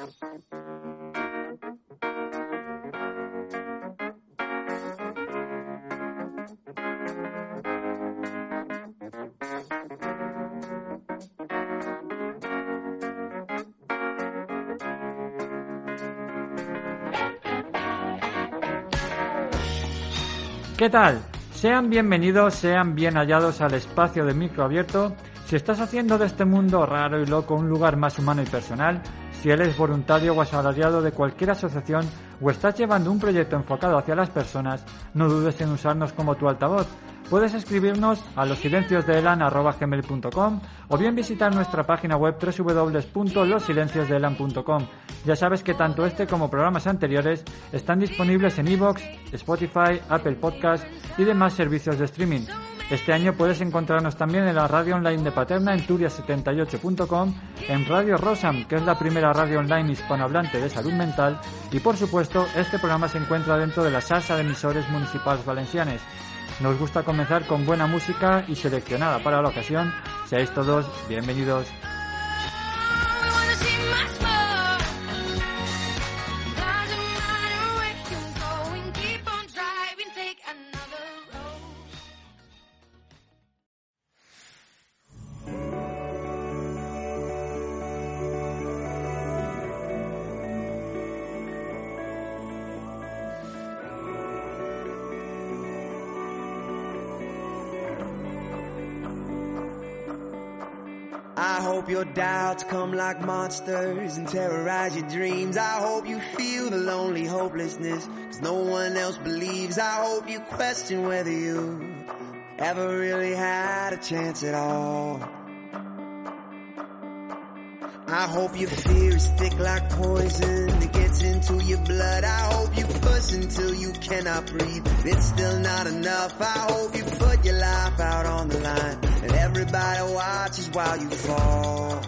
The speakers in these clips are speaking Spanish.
¿Qué tal? Sean bienvenidos, sean bien hallados al espacio de micro abierto. Si estás haciendo de este mundo raro y loco un lugar más humano y personal, si eres voluntario o asalariado de cualquier asociación o estás llevando un proyecto enfocado hacia las personas, no dudes en usarnos como tu altavoz. Puedes escribirnos a losilenciosdeelan.com o bien visitar nuestra página web www.losilenciosdeelan.com. Ya sabes que tanto este como programas anteriores están disponibles en iVoox, Spotify, Apple Podcast y demás servicios de streaming. Este año puedes encontrarnos también en la radio online de Paterna en turia78.com, en Radio Rosam, que es la primera radio online hispanohablante de salud mental, y por supuesto, este programa se encuentra dentro de la salsa de emisores municipales valencianes. Nos gusta comenzar con buena música y seleccionada para la ocasión. Seáis todos bienvenidos. I hope your doubts come like monsters and terrorize your dreams. I hope you feel the lonely hopelessness, cause no one else believes. I hope you question whether you ever really had a chance at all. I hope your fear is thick like poison that gets into your blood. I hope you push until you cannot breathe. It's still not enough. I hope you put your life out on the line and everybody watches while you fall.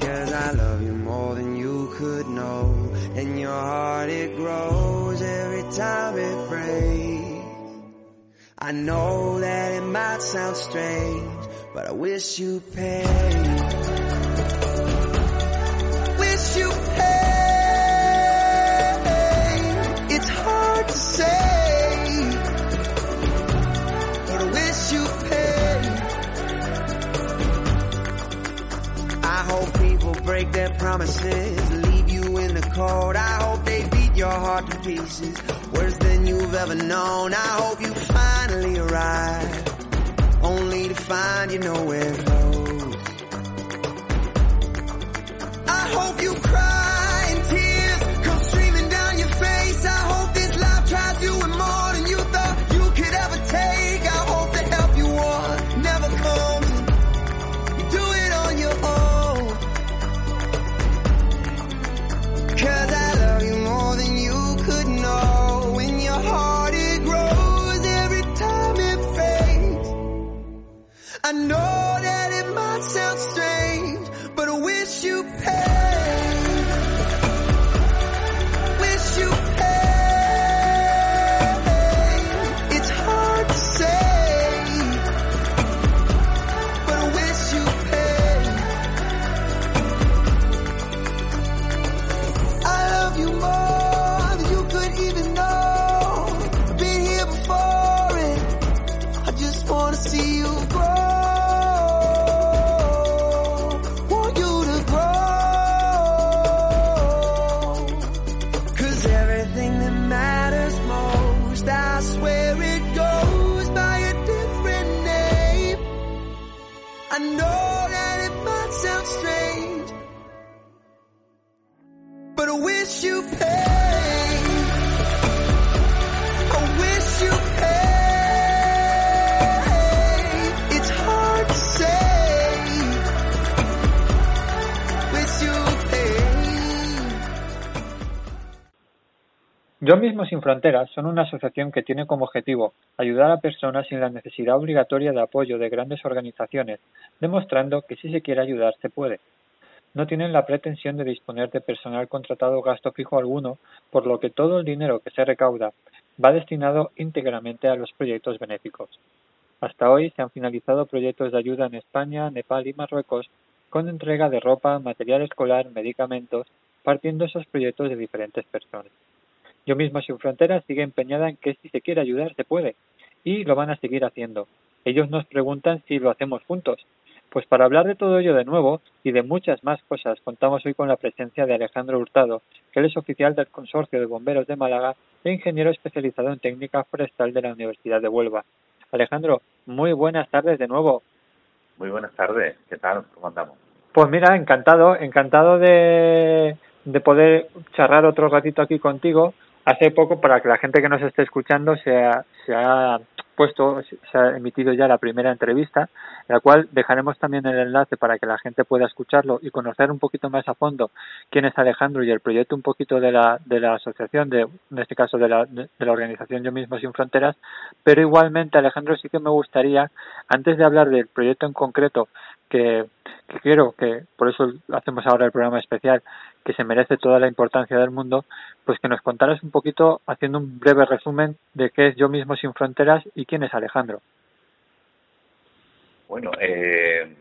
Cause I love you more than you could know. And your heart it grows every time it breaks. I know that it might sound strange, but I wish you pain. Wish you pain. It's hard to say, but I wish you pain. I hope people break their promises, leave you in the cold. I hope they beat your heart to pieces, worse than you've ever known. I hope you finally arrive find you nowhere Yo mismo sin fronteras son una asociación que tiene como objetivo ayudar a personas sin la necesidad obligatoria de apoyo de grandes organizaciones, demostrando que si se quiere ayudar se puede. No tienen la pretensión de disponer de personal contratado gasto fijo alguno, por lo que todo el dinero que se recauda va destinado íntegramente a los proyectos benéficos. Hasta hoy se han finalizado proyectos de ayuda en España, Nepal y Marruecos con entrega de ropa, material escolar, medicamentos, partiendo esos proyectos de diferentes personas. Yo mismo Sin Fronteras sigue empeñada en que si se quiere ayudar se puede y lo van a seguir haciendo. Ellos nos preguntan si lo hacemos juntos. Pues para hablar de todo ello de nuevo y de muchas más cosas contamos hoy con la presencia de Alejandro Hurtado, que él es oficial del Consorcio de Bomberos de Málaga e ingeniero especializado en técnica forestal de la Universidad de Huelva. Alejandro, muy buenas tardes de nuevo. Muy buenas tardes, ¿qué tal? ¿Cómo andamos? Pues mira, encantado, encantado de, de poder charlar otro ratito aquí contigo hace poco, para que la gente que nos esté escuchando, se ha, se ha puesto, se ha emitido ya la primera entrevista, la cual dejaremos también el enlace para que la gente pueda escucharlo y conocer un poquito más a fondo quién es Alejandro y el proyecto un poquito de la, de la asociación, de, en este caso de la, de la organización Yo Mismo Sin Fronteras, pero igualmente Alejandro sí que me gustaría, antes de hablar del proyecto en concreto, que, que quiero, que por eso hacemos ahora el programa especial, que se merece toda la importancia del mundo, pues que nos contaras un poquito, haciendo un breve resumen de qué es Yo mismo sin fronteras y quién es Alejandro. Bueno, eh,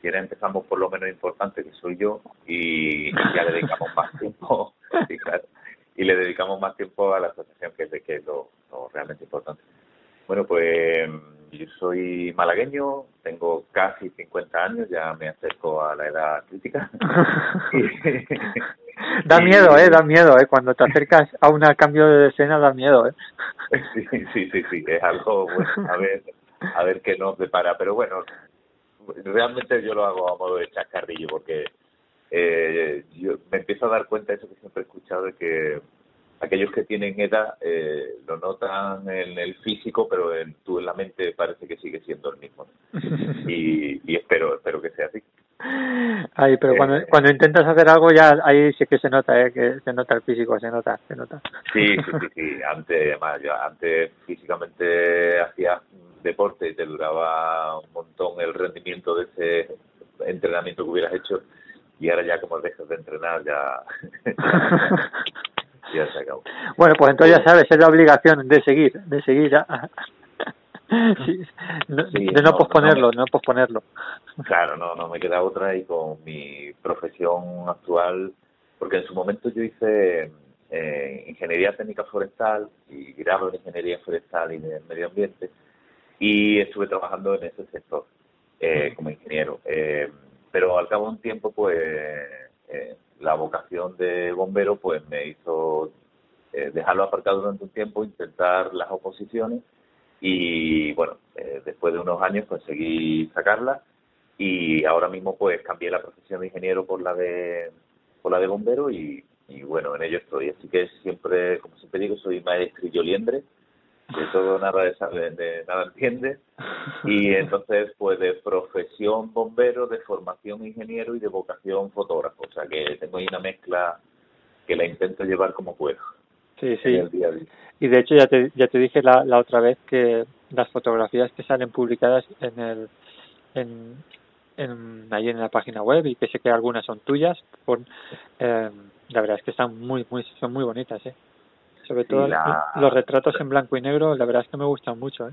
empezamos por lo menos importante que soy yo y ya le dedicamos más tiempo, y le dedicamos más tiempo a la asociación que es, de, que es lo realmente importante. Bueno, pues yo soy malagueño, tengo casi 50 años, ya me acerco a la edad crítica. da miedo, ¿eh? Da miedo, ¿eh? Cuando te acercas a un cambio de escena da miedo, ¿eh? sí, sí, sí, sí, es algo, bueno, a ver, a ver qué nos depara. Pero bueno, realmente yo lo hago a modo de chascarrillo porque eh, yo me empiezo a dar cuenta de eso que siempre he escuchado de que aquellos que tienen edad eh, lo notan en el físico, pero en, tú en la mente parece que sigue siendo el mismo. Y, y espero, espero que sea así. Ay, pero cuando, eh, cuando intentas hacer algo ya ahí sí que se nota, ¿eh? que se nota el físico, se nota, se nota. Sí, sí, sí, sí. Antes, además, yo antes físicamente hacía deporte y te duraba un montón el rendimiento de ese entrenamiento que hubieras hecho y ahora ya como dejas de entrenar ya bueno, pues entonces ya sabes, es la obligación de seguir, de seguir. de no, posponerlo, no, posponerlo. Claro, no, no me queda otra y con mi profesión actual, porque en su momento yo hice eh, ingeniería técnica forestal y grado en ingeniería forestal y de medio ambiente y estuve trabajando en ese sector eh, como ingeniero. Eh, pero al cabo de un tiempo, pues eh, la vocación de bombero pues me hizo eh, dejarlo aparcado durante un tiempo, intentar las oposiciones y bueno, eh, después de unos años conseguí sacarla y ahora mismo pues cambié la profesión de ingeniero por la de por la de bombero y, y bueno, en ello estoy. Así que siempre, como siempre digo, soy maestrillo liendre de todo nada de, de, nada entiende. Y entonces pues de profesión bombero de formación ingeniero y de vocación fotógrafo. O sea que tengo ahí una mezcla que la intento llevar como puedo sí sí. y de hecho ya te ya te dije la, la otra vez que las fotografías que salen publicadas en el en, en ahí en la página web y que sé que algunas son tuyas por, eh, la verdad es que están muy muy son muy bonitas eh sobre todo los retratos en blanco y negro, la verdad es que me gustan mucho. ¿eh?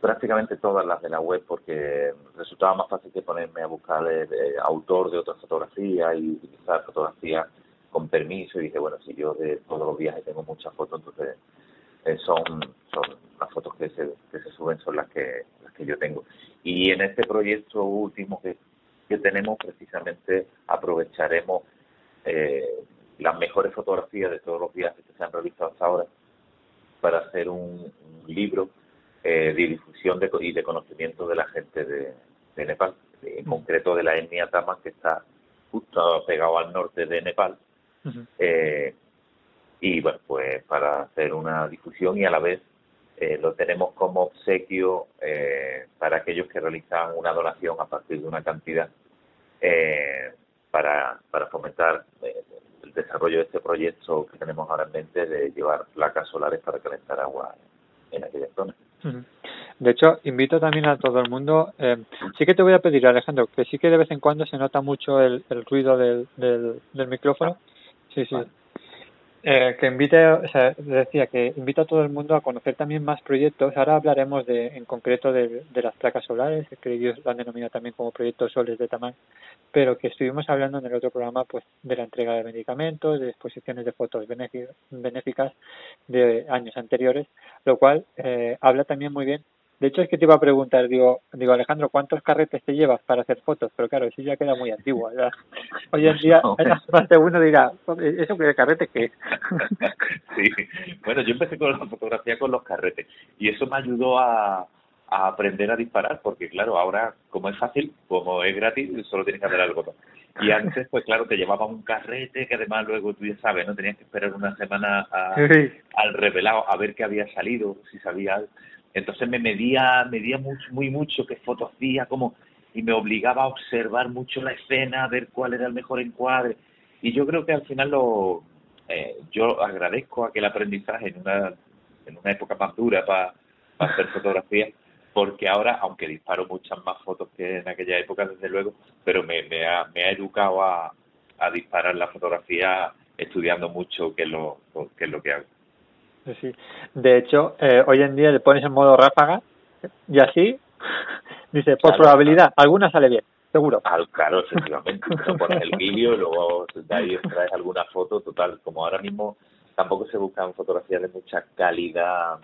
prácticamente todas las de la web, porque resultaba más fácil que ponerme a buscar el, autor de otra fotografía y utilizar fotografía con permiso. Y dije, bueno, si yo de todos los viajes tengo muchas fotos, entonces eh, son, son las fotos que se, que se suben, son las que, las que yo tengo. Y en este proyecto último que, que tenemos, precisamente aprovecharemos eh, las mejores fotografías de todos los viajes que se han realizado hasta ahora para hacer un, libro eh, de difusión de, y de conocimiento de la gente de, Nepal, en mm. concreto de la etnia Taman que está justo pegado al norte de Nepal. eh, y bueno, pues para hacer una difusión y a la vez eh, lo tenemos como obsequio eh, para aquellos que realizan una donación a partir de una cantidad eh, para, para fomentar el desarrollo de este proyecto que tenemos ahora en mente de llevar placas solares para calentar agua en aquella zona. De hecho, invito también a todo el mundo. Eh, sí que te voy a pedir, Alejandro, que sí que de vez en cuando se nota mucho el, el ruido del, del, del micrófono. Sí, sí. Eh, que invite, o sea, decía que invito a todo el mundo a conocer también más proyectos. Ahora hablaremos de, en concreto de, de las placas solares, que ellos lo han denominado también como proyectos soles de tamaño, pero que estuvimos hablando en el otro programa pues de la entrega de medicamentos, de exposiciones de fotos benéficas de años anteriores, lo cual eh, habla también muy bien de hecho, es que te iba a preguntar, digo, digo Alejandro, ¿cuántos carretes te llevas para hacer fotos? Pero claro, eso ya queda muy antiguo. ¿verdad? Hoy en día, más de uno dirá, ¿eso qué carrete qué sí, bueno, yo empecé con la fotografía con los carretes y eso me ayudó a, a aprender a disparar, porque claro, ahora como es fácil, como es gratis, solo tienes que hacer algo. Y antes, pues claro, te llevaba un carrete que además luego tú ya sabes, ¿no? Tenías que esperar una semana al revelado a ver qué había salido, si sabía entonces me medía, medía mucho, muy mucho qué fotos hacía, como, y me obligaba a observar mucho la escena, a ver cuál era el mejor encuadre. Y yo creo que al final lo, eh, yo agradezco aquel aprendizaje en una, en una época más dura para hacer fotografía, porque ahora, aunque disparo muchas más fotos que en aquella época, desde luego, pero me, me, ha, me ha educado a, disparar la fotografía estudiando mucho qué lo, qué es lo que hago. Sí. De hecho, eh, hoy en día le pones en modo ráfaga y así, dice, por probabilidad, alguna sale bien, seguro. claro, efectivamente. pones el vídeo y luego de ahí traes alguna foto, total. Como ahora mismo tampoco se buscan fotografías de mucha calidad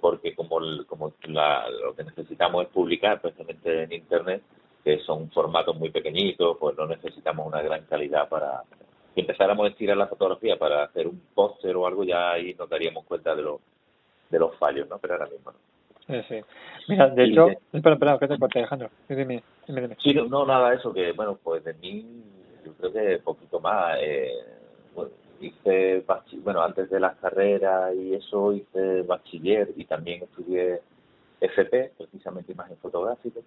porque como, como lo que necesitamos es publicar precisamente en Internet, que son formatos muy pequeñitos, pues no necesitamos una gran calidad para, si empezáramos a estirar la fotografía para hacer un póster o algo, ya ahí nos daríamos cuenta de, los de los fallos, ¿no? Pero ahora mismo no. Sí, sí. Mira, de hecho, espera, espera, que te corte, Alejandro. Dime, dime, dime. Sí, no, nada, eso, que, bueno, pues de mí, yo creo que poquito más. Eh, bueno, hice, bueno, antes de las carreras y eso, hice bachiller y también estudié FP, precisamente imagen fotográfica.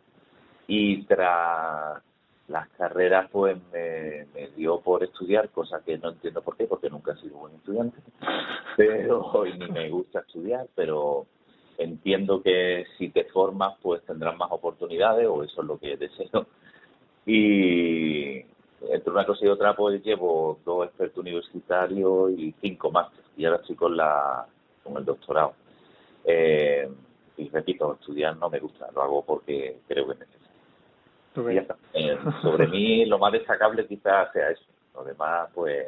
Y tras las carreras pues me, me, dio por estudiar, cosa que no entiendo por qué, porque nunca he sido buen estudiante, pero hoy ni me gusta estudiar, pero entiendo que si te formas pues tendrás más oportunidades o eso es lo que deseo. Y entre una cosa y otra pues llevo dos expertos universitarios y cinco másteres y ahora estoy con, la, con el doctorado. Eh, y repito, estudiar no me gusta, lo hago porque creo que. Eh, sobre mí lo más destacable quizás sea eso. Lo demás, pues,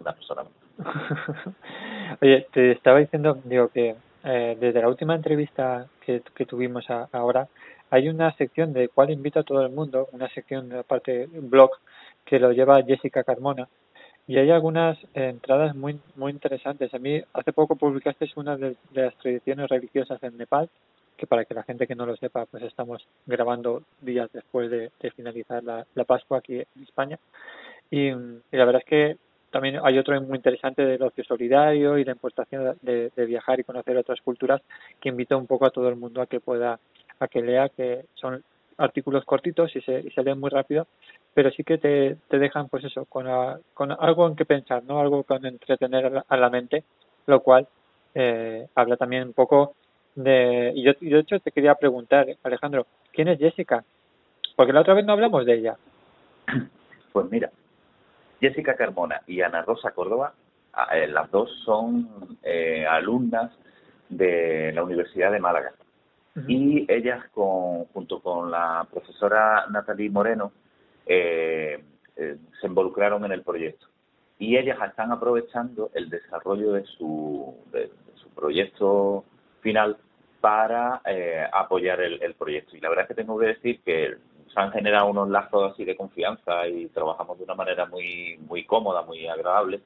una persona. Oye, te estaba diciendo, digo, que eh, desde la última entrevista que, que tuvimos ahora, hay una sección de cual invito a todo el mundo, una sección de parte blog que lo lleva Jessica Carmona, y hay algunas entradas muy muy interesantes. A mí hace poco publicaste una de las tradiciones religiosas en Nepal que para que la gente que no lo sepa, pues estamos grabando días después de, finalizar la, Pascua aquí en España. Y, la verdad es que también hay otro muy interesante del ocio solidario y la importación de, viajar y conocer otras culturas que invito un poco a todo el mundo a que pueda, a que lea, que son artículos cortitos y se, y se leen muy rápido, pero sí que te, te dejan pues eso, con, con algo en que pensar, ¿no? Algo con entretener a la, mente, lo cual eh, habla también un poco de, y yo, de hecho te quería preguntar, Alejandro, ¿quién es Jessica? Porque la otra vez no hablamos de ella. Pues mira, Jessica Carmona y Ana Rosa Córdoba, eh, las dos son eh, alumnas de la Universidad de Málaga. Y ellas, con, junto con la profesora Natalie Moreno, eh, se involucraron en el proyecto. Y ellas están aprovechando el desarrollo de su, de su proyecto final para eh, apoyar el, proyecto. Y la verdad es que tengo que decir que se han generado unos lazos así de confianza y trabajamos de una manera muy, muy cómoda, muy agradable.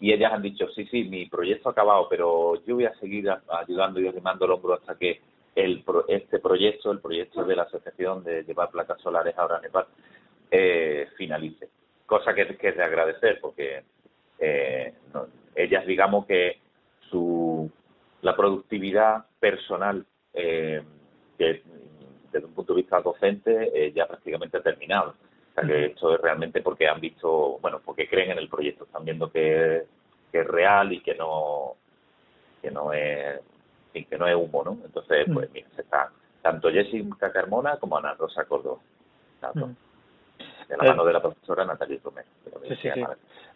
Y ellas han dicho, sí, sí, mi proyecto ha acabado, pero yo voy a seguir ayudando y animando el hombro hasta que el, este proyecto, el proyecto de la Asociación de Llevar Placas Solares ahora a Nepal, eh, finalice. Cosa que, que, es de agradecer, porque eh, ellas, digamos que su la productividad personal, eh, que desde un punto de vista docente eh, ya prácticamente ha terminado. O sea que esto es realmente porque han visto, bueno, porque creen en el proyecto, están viendo que, que es real y que no que no es que no es humo, ¿no? Entonces, pues mira, se está tanto Jessica Carmona como Ana Rosa Córdoba. De la mano de la profesora Natalia Romero. Sí, sí, sí.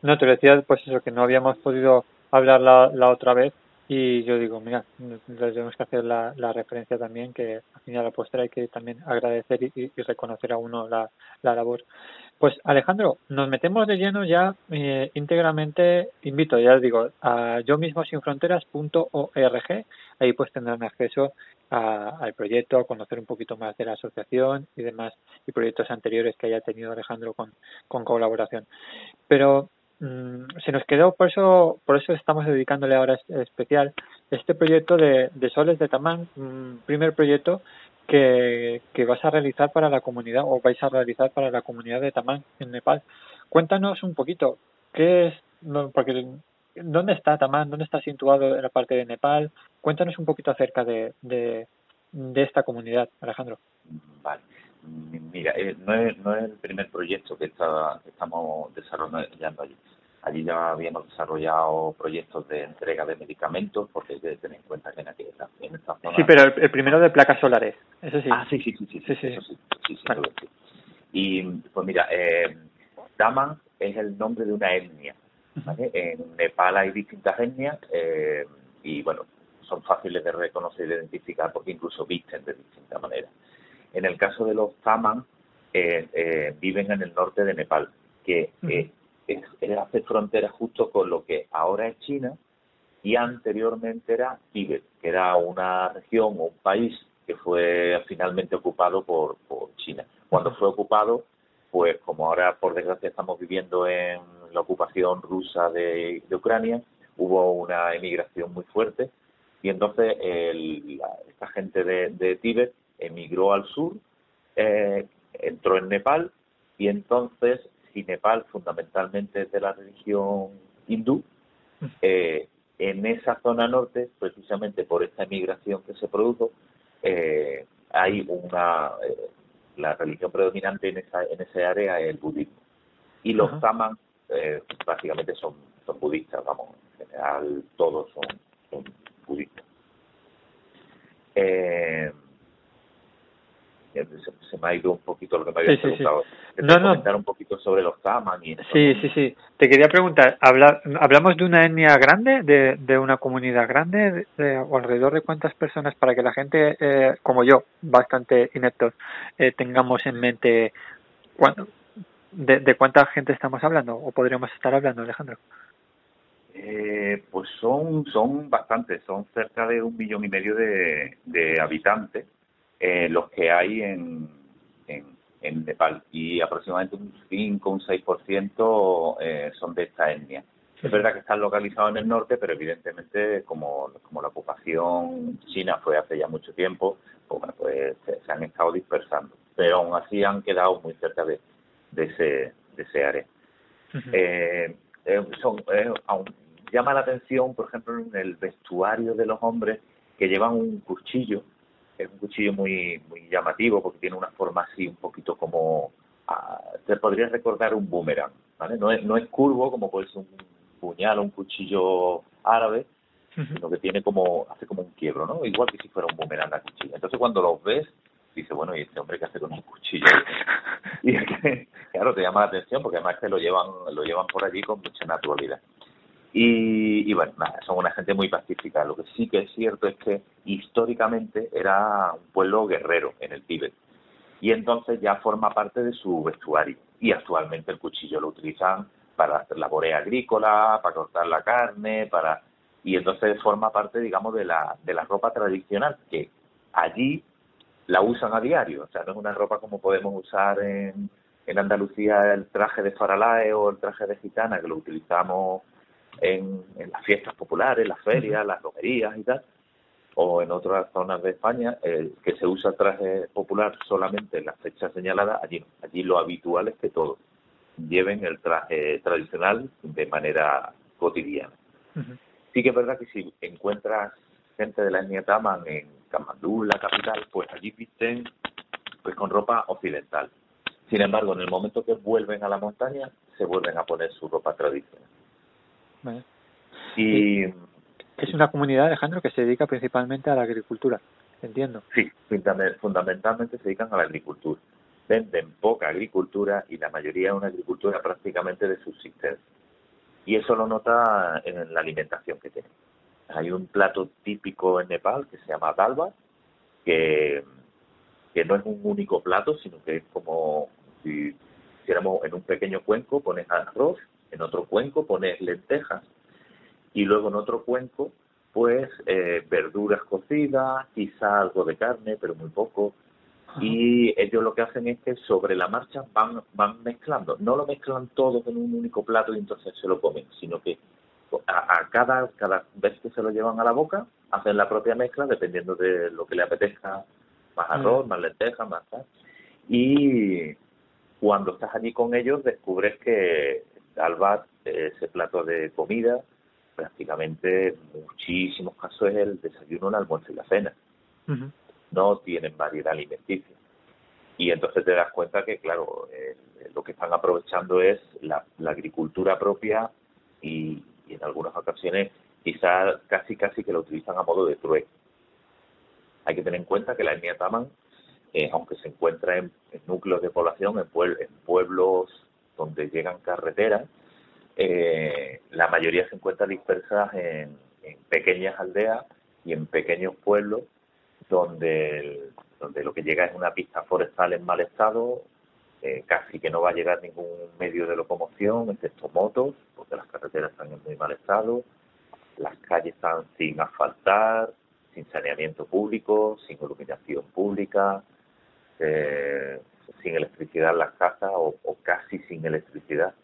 No, te decía, pues eso, que no habíamos podido hablar la, la otra vez y yo digo, mira, tenemos que hacer la, referencia también, que al final la postre hay que también agradecer y, reconocer a uno la, la labor. Pues Alejandro, nos metemos de lleno ya eh, íntegramente, invito, ya os digo, a yo mismo sin fronteras.org, ahí pues tendrán acceso al proyecto, a conocer un poquito más de la asociación y demás, y proyectos anteriores que haya tenido Alejandro con, con colaboración. Pero se nos quedó, por eso, por eso estamos dedicándole ahora especial este proyecto de, de Soles de Tamán, primer proyecto que, que vas a realizar para la comunidad o vais a realizar para la comunidad de Tamán en Nepal. Cuéntanos un poquito, ¿qué es? porque ¿Dónde está Tamán? ¿Dónde está situado en la parte de Nepal? Cuéntanos un poquito acerca de, de, de esta comunidad, Alejandro. Vale. Mira, eh, no, es, no es el primer proyecto que, está, estamos desarrollando allí. Allí ya habíamos desarrollado proyectos de entrega de medicamentos, porque hay que tener en cuenta que en, aquí, en esta zona... Sí, pero el, primero de placas solares, eso sí. Ah, sí, sí, sí, sí, sí, sí. Eso sí, sí, sí, Y pues mira, eh, Daman es el nombre de una etnia. ¿vale? En Nepal hay distintas etnias eh, y bueno, son fáciles de reconocer y de identificar porque incluso visten de distinta manera. En el caso de los Taman, eh, eh, viven en el norte de Nepal, que eh, es, hace frontera justo con lo que ahora es China y anteriormente era Tíbet, que era una región o un país que fue finalmente ocupado por, por China. Cuando fue ocupado, pues como ahora por desgracia estamos viviendo en la ocupación rusa de, Ucrania, hubo una emigración muy fuerte y entonces esta gente de, de Tíbet emigró al sur, eh, entró en Nepal y entonces, si Nepal fundamentalmente es de la religión hindú, eh, en esa zona norte, precisamente por esta emigración que se produjo, eh, hay una la religión predominante en esa en ese área es el budismo y los uh básicamente son son budistas, vamos, en general todos son, son budistas. Eh, se, me ha ido un poquito lo que me había preguntado. No, comentar un poquito sobre los taman y Sí, sí, sí. Te quería preguntar, ¿habla, ¿hablamos de una etnia grande, de, de una comunidad grande, o alrededor de cuántas personas para que la gente, eh, como yo, bastante ineptos, eh, tengamos en mente cuándo, de, de cuánta gente estamos hablando o podríamos estar hablando, Alejandro? Eh, pues son, son bastantes, son cerca de un millón y medio de, de habitantes eh, los que hay en, en, Nepal y aproximadamente un 5, un 6% eh, son de esta etnia. Es verdad que están localizados en el norte, pero evidentemente como, como la ocupación china fue hace ya mucho tiempo, pues, bueno, pues se, han estado dispersando, pero aún así han quedado muy cerca de, de, ese, de ese área. eh, eh son, eh, llama la atención, por ejemplo, en el vestuario de los hombres que llevan un cuchillo es un cuchillo muy muy llamativo porque tiene una forma así un poquito como ah, te podría recordar un boomerang ¿vale? no es no es curvo como puede ser un puñal o un cuchillo árabe sino que tiene como hace como un quiebro no igual que si fuera un boomerang la cuchilla. Entonces cuando los ves dices bueno y este hombre qué hace con un cuchillo y claro te llama la atención porque además que lo llevan lo llevan por allí con mucha naturalidad y, bueno, nada, son una gente muy pacífica. Lo que sí que es cierto es que históricamente era un pueblo guerrero en el Tíbet. Y entonces ya forma parte de su vestuario. Y actualmente el cuchillo lo utilizan para hacer labores agrícolas, para cortar la carne, para y entonces forma parte, digamos, de la, de la ropa tradicional, que allí la usan a diario. O sea, no es una ropa como podemos usar en, en Andalucía el traje de faralae o el traje de gitana, que lo utilizamos en, las fiestas populares, las ferias, las romerías y tal, o en otras zonas de España, eh, que se usa traje popular solamente en las fechas señaladas, allí Allí lo habitual es que todos lleven el traje tradicional de manera cotidiana. Sí que es verdad que si encuentras gente de la etnia Taman en Kamandú, la capital, pues allí visten pues con ropa occidental. Sin embargo, en el momento que vuelven a la montaña, se vuelven a poner su ropa tradicional. Y es una comunidad, Alejandro, que se dedica principalmente a la agricultura, entiendo. Sí, fundamentalmente se dedican a la agricultura. Venden poca agricultura y la mayoría es una agricultura prácticamente de subsistencia. Y eso lo nota en la alimentación que tienen. Hay un plato típico en Nepal que se llama dalba, que, que no es un único plato, sino que es como si hiciéramos en un pequeño cuenco pones arroz, en otro cuenco pones lentejas y luego en otro cuenco pues eh, verduras cocidas, quizá algo de carne, pero muy poco. Y ellos lo que hacen es que sobre la marcha van, van mezclando. No lo mezclan todo en un único plato y entonces se lo comen, sino que a, cada, cada vez que se lo llevan a la boca, hacen la propia mezcla dependiendo de lo que le apetezca, más arroz, mm. más lentejas, más tal. Y cuando estás allí con ellos descubres que albat, ese plato de comida, prácticamente en muchísimos casos es el desayuno, el almuerzo y la cena. No tienen variedad alimenticia. Y entonces te das cuenta que, claro, lo que están aprovechando es la, agricultura propia y, en algunas ocasiones quizás casi casi que lo utilizan a modo de trueque. Hay que tener en cuenta que la etnia Taman, eh, aunque se encuentra en, núcleos de población, en, en pueblos donde llegan carreteras, eh, la mayoría se encuentra dispersas en, pequeñas aldeas y en pequeños pueblos donde, donde lo que llega es una pista forestal en mal estado, eh, casi que no va a llegar ningún medio de locomoción, excepto motos, porque las carreteras están en muy mal estado, las calles están sin asfaltar, sin saneamiento público, sin iluminación pública, eh, sin electricidad en las casas o casi sin electricidad.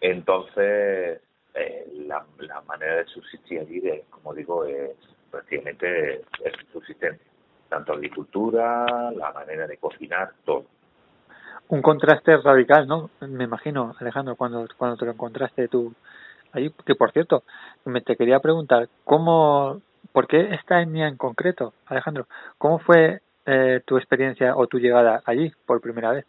Entonces, eh, la, manera de subsistir allí, como digo, es prácticamente es subsistencia. Tanto agricultura, la manera de cocinar, todo. Un contraste radical, ¿no? Me imagino, Alejandro, cuando, cuando te lo encontraste tú allí. Que, por cierto, me te quería preguntar, ¿cómo, ¿por qué esta etnia en concreto, Alejandro? ¿Cómo fue eh, tu experiencia o tu llegada allí por primera vez?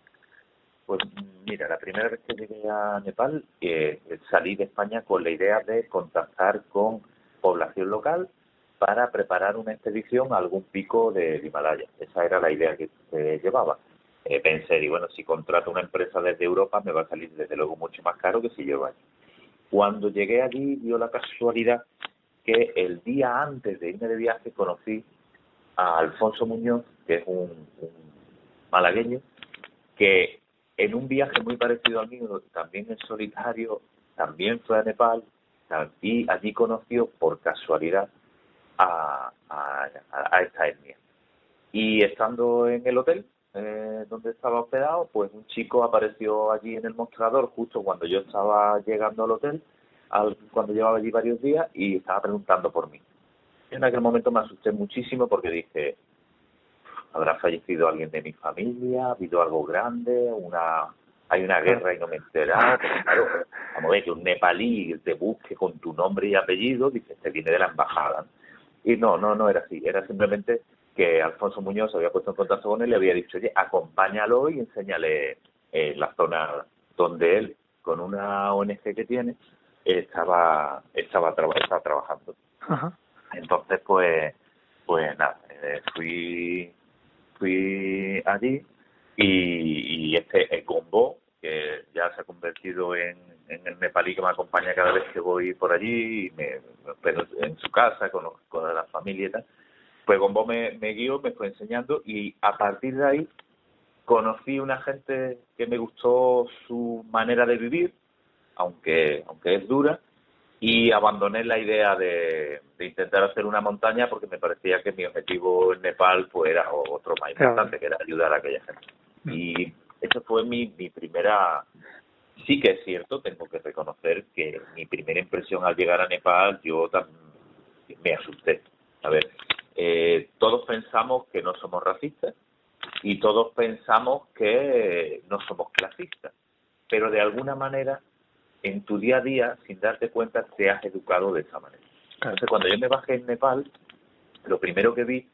Pues mira, la primera vez que llegué a Nepal eh, salí de España con la idea de contactar con población local para preparar una expedición a algún pico del Himalaya. Esa era la idea que se llevaba. Eh, pensé, y bueno, si contrato una empresa desde Europa me va a salir desde luego mucho más caro que si yo vaya. Cuando llegué allí dio la casualidad que el día antes de irme de viaje conocí a Alfonso Muñoz, que es un malagueño, que en un viaje muy parecido al mío, también en solitario, también fue a Nepal y allí conoció por casualidad a, esta etnia. Y estando en el hotel eh, donde estaba hospedado, pues un chico apareció allí en el mostrador justo cuando yo estaba llegando al hotel, al, cuando llevaba allí varios días y estaba preguntando por mí. En aquel momento me asusté muchísimo porque dije, habrá fallecido alguien de mi familia, ha habido algo grande, una hay una guerra y no me he enterado. Claro, vamos a ver que un nepalí te busque con tu nombre y apellido, dice, este viene de la embajada. Y no, no, no era así, era simplemente que Alfonso Muñoz había puesto en contacto con él y le había dicho, oye, acompáñalo y enséñale eh, la zona donde él, con una ONG que tiene, estaba estaba, estaba trabajando. Entonces, pues, pues nada, eh, fui fui allí y, este el Gombo, que ya se ha convertido en, el nepalí que me acompaña cada vez que voy por allí, me, pero en su casa, con, con la familia y tal, pues Gombo me, me guió, me fue enseñando y a partir de ahí conocí una gente que me gustó su manera de vivir, aunque, aunque es dura, y abandoné la idea de, intentar hacer una montaña porque me parecía que mi objetivo en Nepal pues era otro más importante, que era ayudar a aquella gente. Mm. Y esa fue mi, mi primera... Sí que es cierto, tengo que reconocer que mi primera impresión al llegar a Nepal, yo también me asusté. A ver, eh, todos pensamos que no somos racistas y todos pensamos que no somos clasistas, pero de alguna manera en tu día a día, sin darte cuenta, te has educado de esa manera. Entonces, cuando yo me bajé en Nepal, lo primero que vi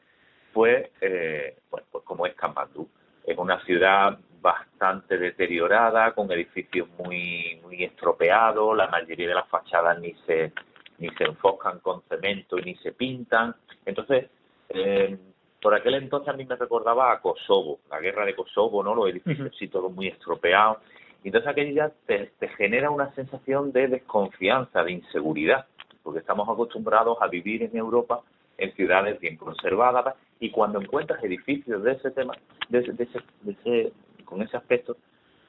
fue, eh, bueno, pues como es Kathmandu. Es una ciudad bastante deteriorada, con edificios muy muy estropeados, la mayoría de las fachadas ni se ni se enfocan con cemento y ni se pintan. Entonces, eh, por aquel entonces a mí me recordaba a Kosovo, la guerra de Kosovo, ¿no? Los edificios sí todos muy estropeados. Entonces aquello ya te, genera una sensación de desconfianza, de inseguridad, porque estamos acostumbrados a vivir en Europa en ciudades bien conservadas y cuando encuentras edificios de ese tema, de de ese, de ese con ese aspecto,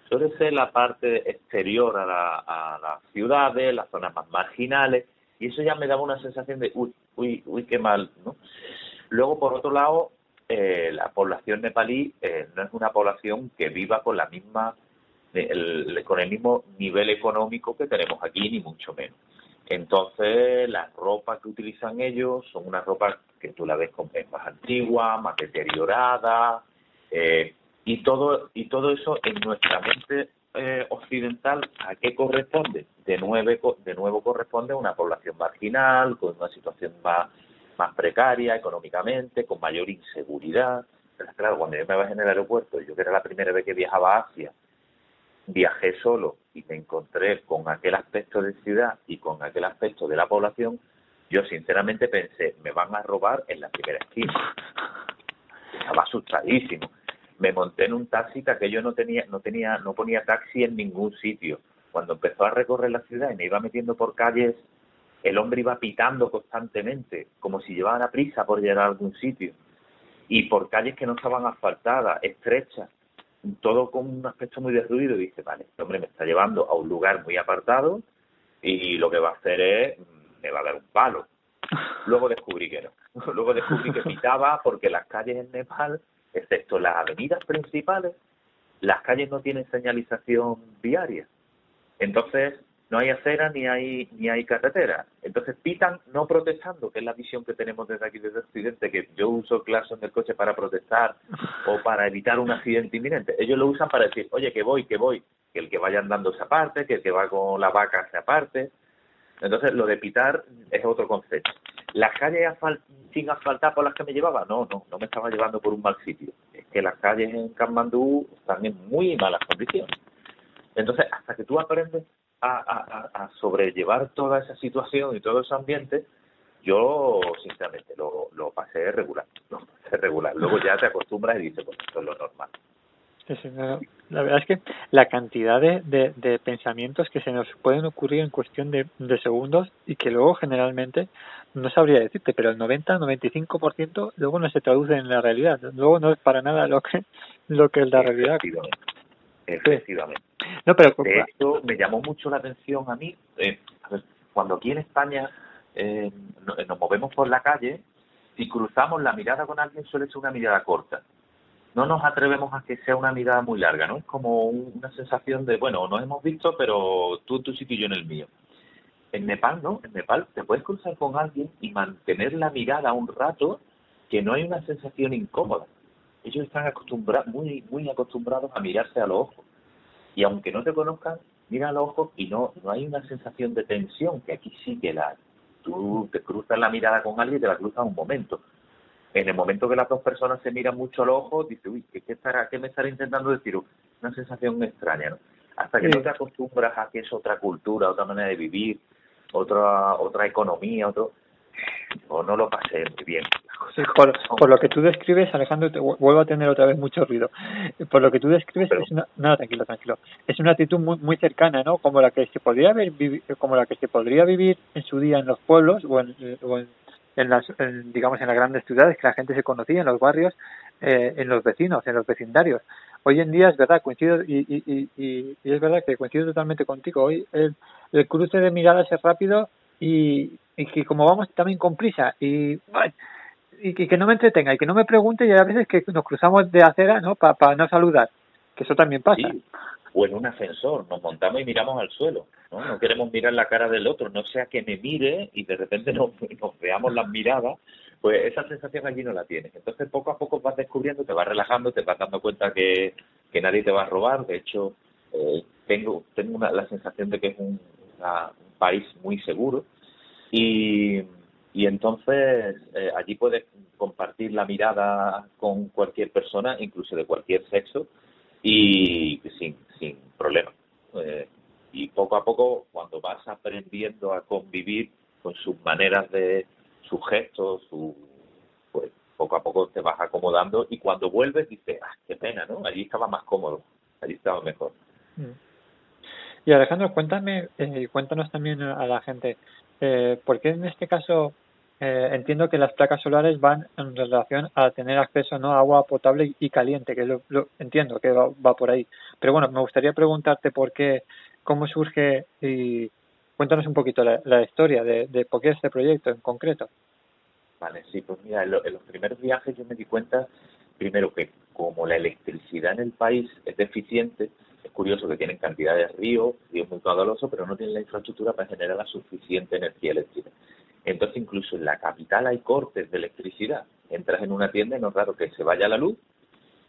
suele ser la parte exterior a, la, a las ciudades, las zonas más marginales, y eso ya me daba una sensación de, uy, uy, uy, qué mal, ¿no? Luego, por otro lado, eh, la población nepalí eh, no es una población que viva con la misma, con el mismo nivel económico que tenemos aquí, ni mucho menos. Entonces, las ropas que utilizan ellos son unas ropas que tú la ves con más antigua, más deteriorada, eh, y todo y todo eso en nuestra mente eh, occidental, ¿a qué corresponde? De nuevo, de nuevo corresponde a una población marginal, con una situación más, más precaria económicamente, con mayor inseguridad. Claro, cuando yo me bajé en el aeropuerto, yo que era la primera vez que viajaba a Asia, viajé solo y me encontré con aquel aspecto de ciudad y con aquel aspecto de la población, yo sinceramente pensé, me van a robar en la primera esquina. Estaba asustadísimo me monté en un taxi que aquello no tenía, no tenía, no ponía taxi en ningún sitio. Cuando empezó a recorrer la ciudad y me iba metiendo por calles, el hombre iba pitando constantemente, como si llevara prisa por llegar a algún sitio. Y por calles que no estaban asfaltadas, estrechas, todo con un aspecto muy de ruido. Y dice, vale, este hombre me está llevando a un lugar muy apartado y lo que va a hacer es, me va a dar un palo. Luego descubrí que no. Luego descubrí que pitaba porque las calles en Nepal excepto las avenidas principales, las calles no tienen señalización viaria. Entonces, no hay acera ni hay ni hay carretera. Entonces pitan no protestando, que es la visión que tenemos desde aquí, desde Occidente, que yo uso clases del coche para protestar o para evitar un accidente inminente. Ellos lo usan para decir, oye, que voy, que voy, que el que vaya andando se aparte, que el que va con la vaca se aparte. Entonces, lo de pitar es otro concepto. Las calles sin asfaltar por las que me llevaba, no, no, no me estaba llevando por un mal sitio. Es que las calles en Kamandú están en muy malas condiciones. Entonces, hasta que tú aprendes a, a, sobrellevar toda esa situación y todo ese ambiente, yo sinceramente lo, lo pasé regular, lo pasé regular. Luego ya te acostumbras y dices, pues esto es lo normal. la verdad es que la cantidad de, de, de, pensamientos que se nos pueden ocurrir en cuestión de, de segundos y que luego generalmente no sabría decirte, pero el 90-95% luego no se traduce en la realidad. Luego no es para nada lo que lo que es la realidad. Efectivamente. No, pero, de hecho, me llamó mucho la atención a mí, eh, cuando aquí en España eh, nos movemos por la calle, si cruzamos la mirada con alguien suele ser una mirada corta. No nos atrevemos a que sea una mirada muy larga, ¿no? Es como una sensación de, bueno, nos hemos visto, pero tú en tu sitio y yo en el mío. En Nepal, ¿no? En Nepal te puedes cruzar con alguien y mantener la mirada un rato que no hay una sensación incómoda. Ellos están acostumbrados, muy, muy acostumbrados a mirarse a los ojos. Y aunque no te conozcan, mira a los ojos y no, no hay una sensación de tensión, que aquí sí que la hay. Tú te cruzas la mirada con alguien y te la cruzas un momento. En el momento que las dos personas se miran mucho a los ojos, dices, uy, ¿qué, estará, qué me estará intentando decir? Una sensación extraña, ¿no? Hasta que no te acostumbras a que es otra cultura, otra manera de vivir, otra otra economía, otro o no lo pasé muy bien. por, lo que tú describes, Alejandro, te vuelvo a tener otra vez mucho ruido. Por lo que tú describes, es una, no, tranquilo, tranquilo. Es una actitud muy, muy cercana, ¿no? Como la que se podría ver, como la que se podría vivir en su día en los pueblos o en, o en, las, digamos, en las grandes ciudades, que la gente se conocía en los barrios, eh, en los vecinos, en los vecindarios hoy en día es verdad, coincido y, y, y, y es verdad que coincido totalmente contigo. Hoy el, el cruce de miradas es rápido y, y que como vamos también con prisa y, y que, no me entretenga y que no me pregunte y a veces que nos cruzamos de acera no para no saludar, que eso también pasa. O en un ascensor, nos montamos y miramos al suelo, ¿no? No queremos mirar la cara del otro, no sea que me mire y de repente nos, nos veamos las miradas pues esa sensación allí no la tienes. Entonces poco a poco vas descubriendo, te vas relajando, te vas dando cuenta que, que nadie te va a robar. De hecho, eh, tengo tengo una, la sensación de que es un, país muy seguro y, entonces eh, allí puedes compartir la mirada con cualquier persona, incluso de cualquier sexo, y sin, sin problema. Eh, y poco a poco, cuando vas aprendiendo a convivir con sus maneras de, sus gestos, su, pues poco a poco te vas acomodando y cuando vuelves dices, ah, qué pena, ¿no? Allí estaba más cómodo, allí estaba mejor. Mm. Y Alejandro, cuéntame, eh, cuéntanos también a la gente, eh, ¿por qué en este caso eh, entiendo que las placas solares van en relación a tener acceso ¿no? a agua potable y caliente, que lo, entiendo que va, por ahí. Pero bueno, me gustaría preguntarte por qué, cómo surge y cuéntanos un poquito la, historia de, de, por qué este proyecto en concreto. Vale, sí, pues mira, en, los primeros viajes yo me di cuenta, primero que como la electricidad en el país es deficiente, es curioso que tienen cantidad de ríos, ríos muy caudalosos, pero no tienen la infraestructura para generar la suficiente energía eléctrica. Entonces, incluso en la capital hay cortes de electricidad. Entras en una tienda y no es raro que se vaya la luz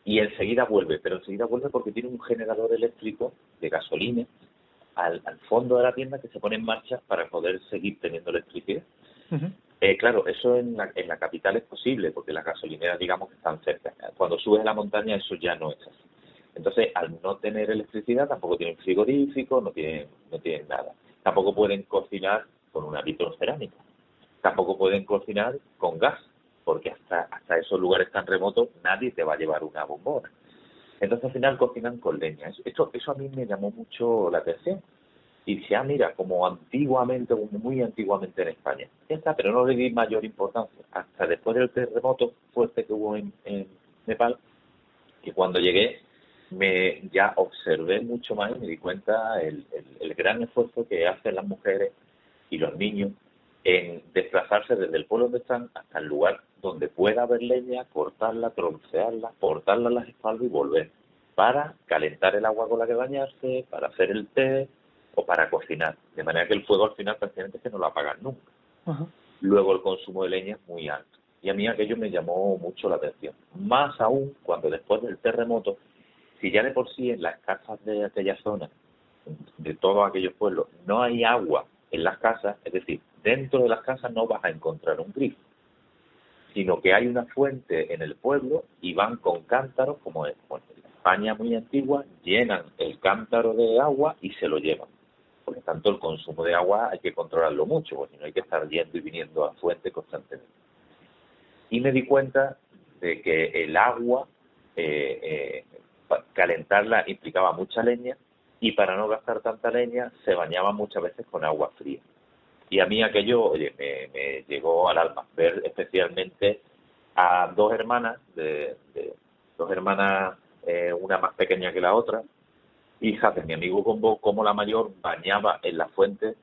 y enseguida vuelve, pero enseguida vuelve porque tiene un generador eléctrico de gasolina al, fondo de la tienda que se pone en marcha para poder seguir teniendo electricidad. eh, claro, eso en la, en la capital es posible porque las gasolineras, digamos, que están cerca. Cuando subes a la montaña, eso ya no es así. Entonces, al no tener electricidad, tampoco tienen frigorífico, no tienen, no tienen nada. Tampoco pueden cocinar con una vitrocerámica tampoco pueden cocinar con gas, porque hasta, hasta esos lugares tan remotos nadie te va a llevar una bombona. Entonces al final cocinan con leña. Eso, eso a mí me llamó mucho la atención. Y dice, ah, mira, como antiguamente, muy antiguamente en España. Ya está, pero no le di mayor importancia. Hasta después del terremoto fuerte que hubo en, Nepal, que cuando llegué me ya observé mucho más y me di cuenta el, el gran esfuerzo que hacen las mujeres y los niños en desplazarse desde el pueblo donde están hasta el lugar donde pueda haber leña, cortarla, troncearla, portarla a las espaldas y volver para calentar el agua con la que bañarse, para hacer el té o para cocinar. De manera que el fuego al final prácticamente que no lo apagan nunca. Luego el consumo de leña es muy alto. Y a mí aquello me llamó mucho la atención. Más aún cuando después del terremoto, si ya de por sí en las casas de aquella zona, de todos aquellos pueblos, no hay agua en las casas, es decir, dentro de las casas no vas a encontrar un grifo, sino que hay una fuente en el pueblo y van con cántaros, como en España muy antigua, llenan el cántaro de agua y se lo llevan. Por lo tanto, el consumo de agua hay que controlarlo mucho, porque no hay que estar yendo y viniendo a fuente constantemente. Y me di cuenta de que el agua, eh, eh, calentarla implicaba mucha leña y para no gastar tanta leña se bañaba muchas veces con agua fría. Y a mí aquello, oye, me, llegó al alma, ver especialmente a dos hermanas, de, dos hermanas, eh, una más pequeña que la otra, hijas de mi amigo Combo, como la mayor bañaba en la fuente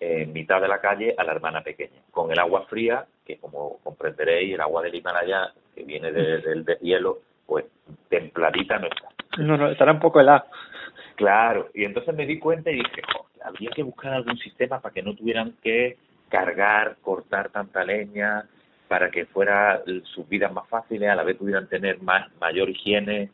en mitad de la calle a la hermana pequeña, con el agua fría, que como comprenderéis, el agua del Himalaya, que viene del deshielo, pues templadita no está. No, no, estará un poco helada. Claro, y entonces me di cuenta y dije, había que buscar algún sistema para que no tuvieran que cargar, cortar tanta leña, para que fuera sus vidas más fáciles, a la vez pudieran tener más mayor higiene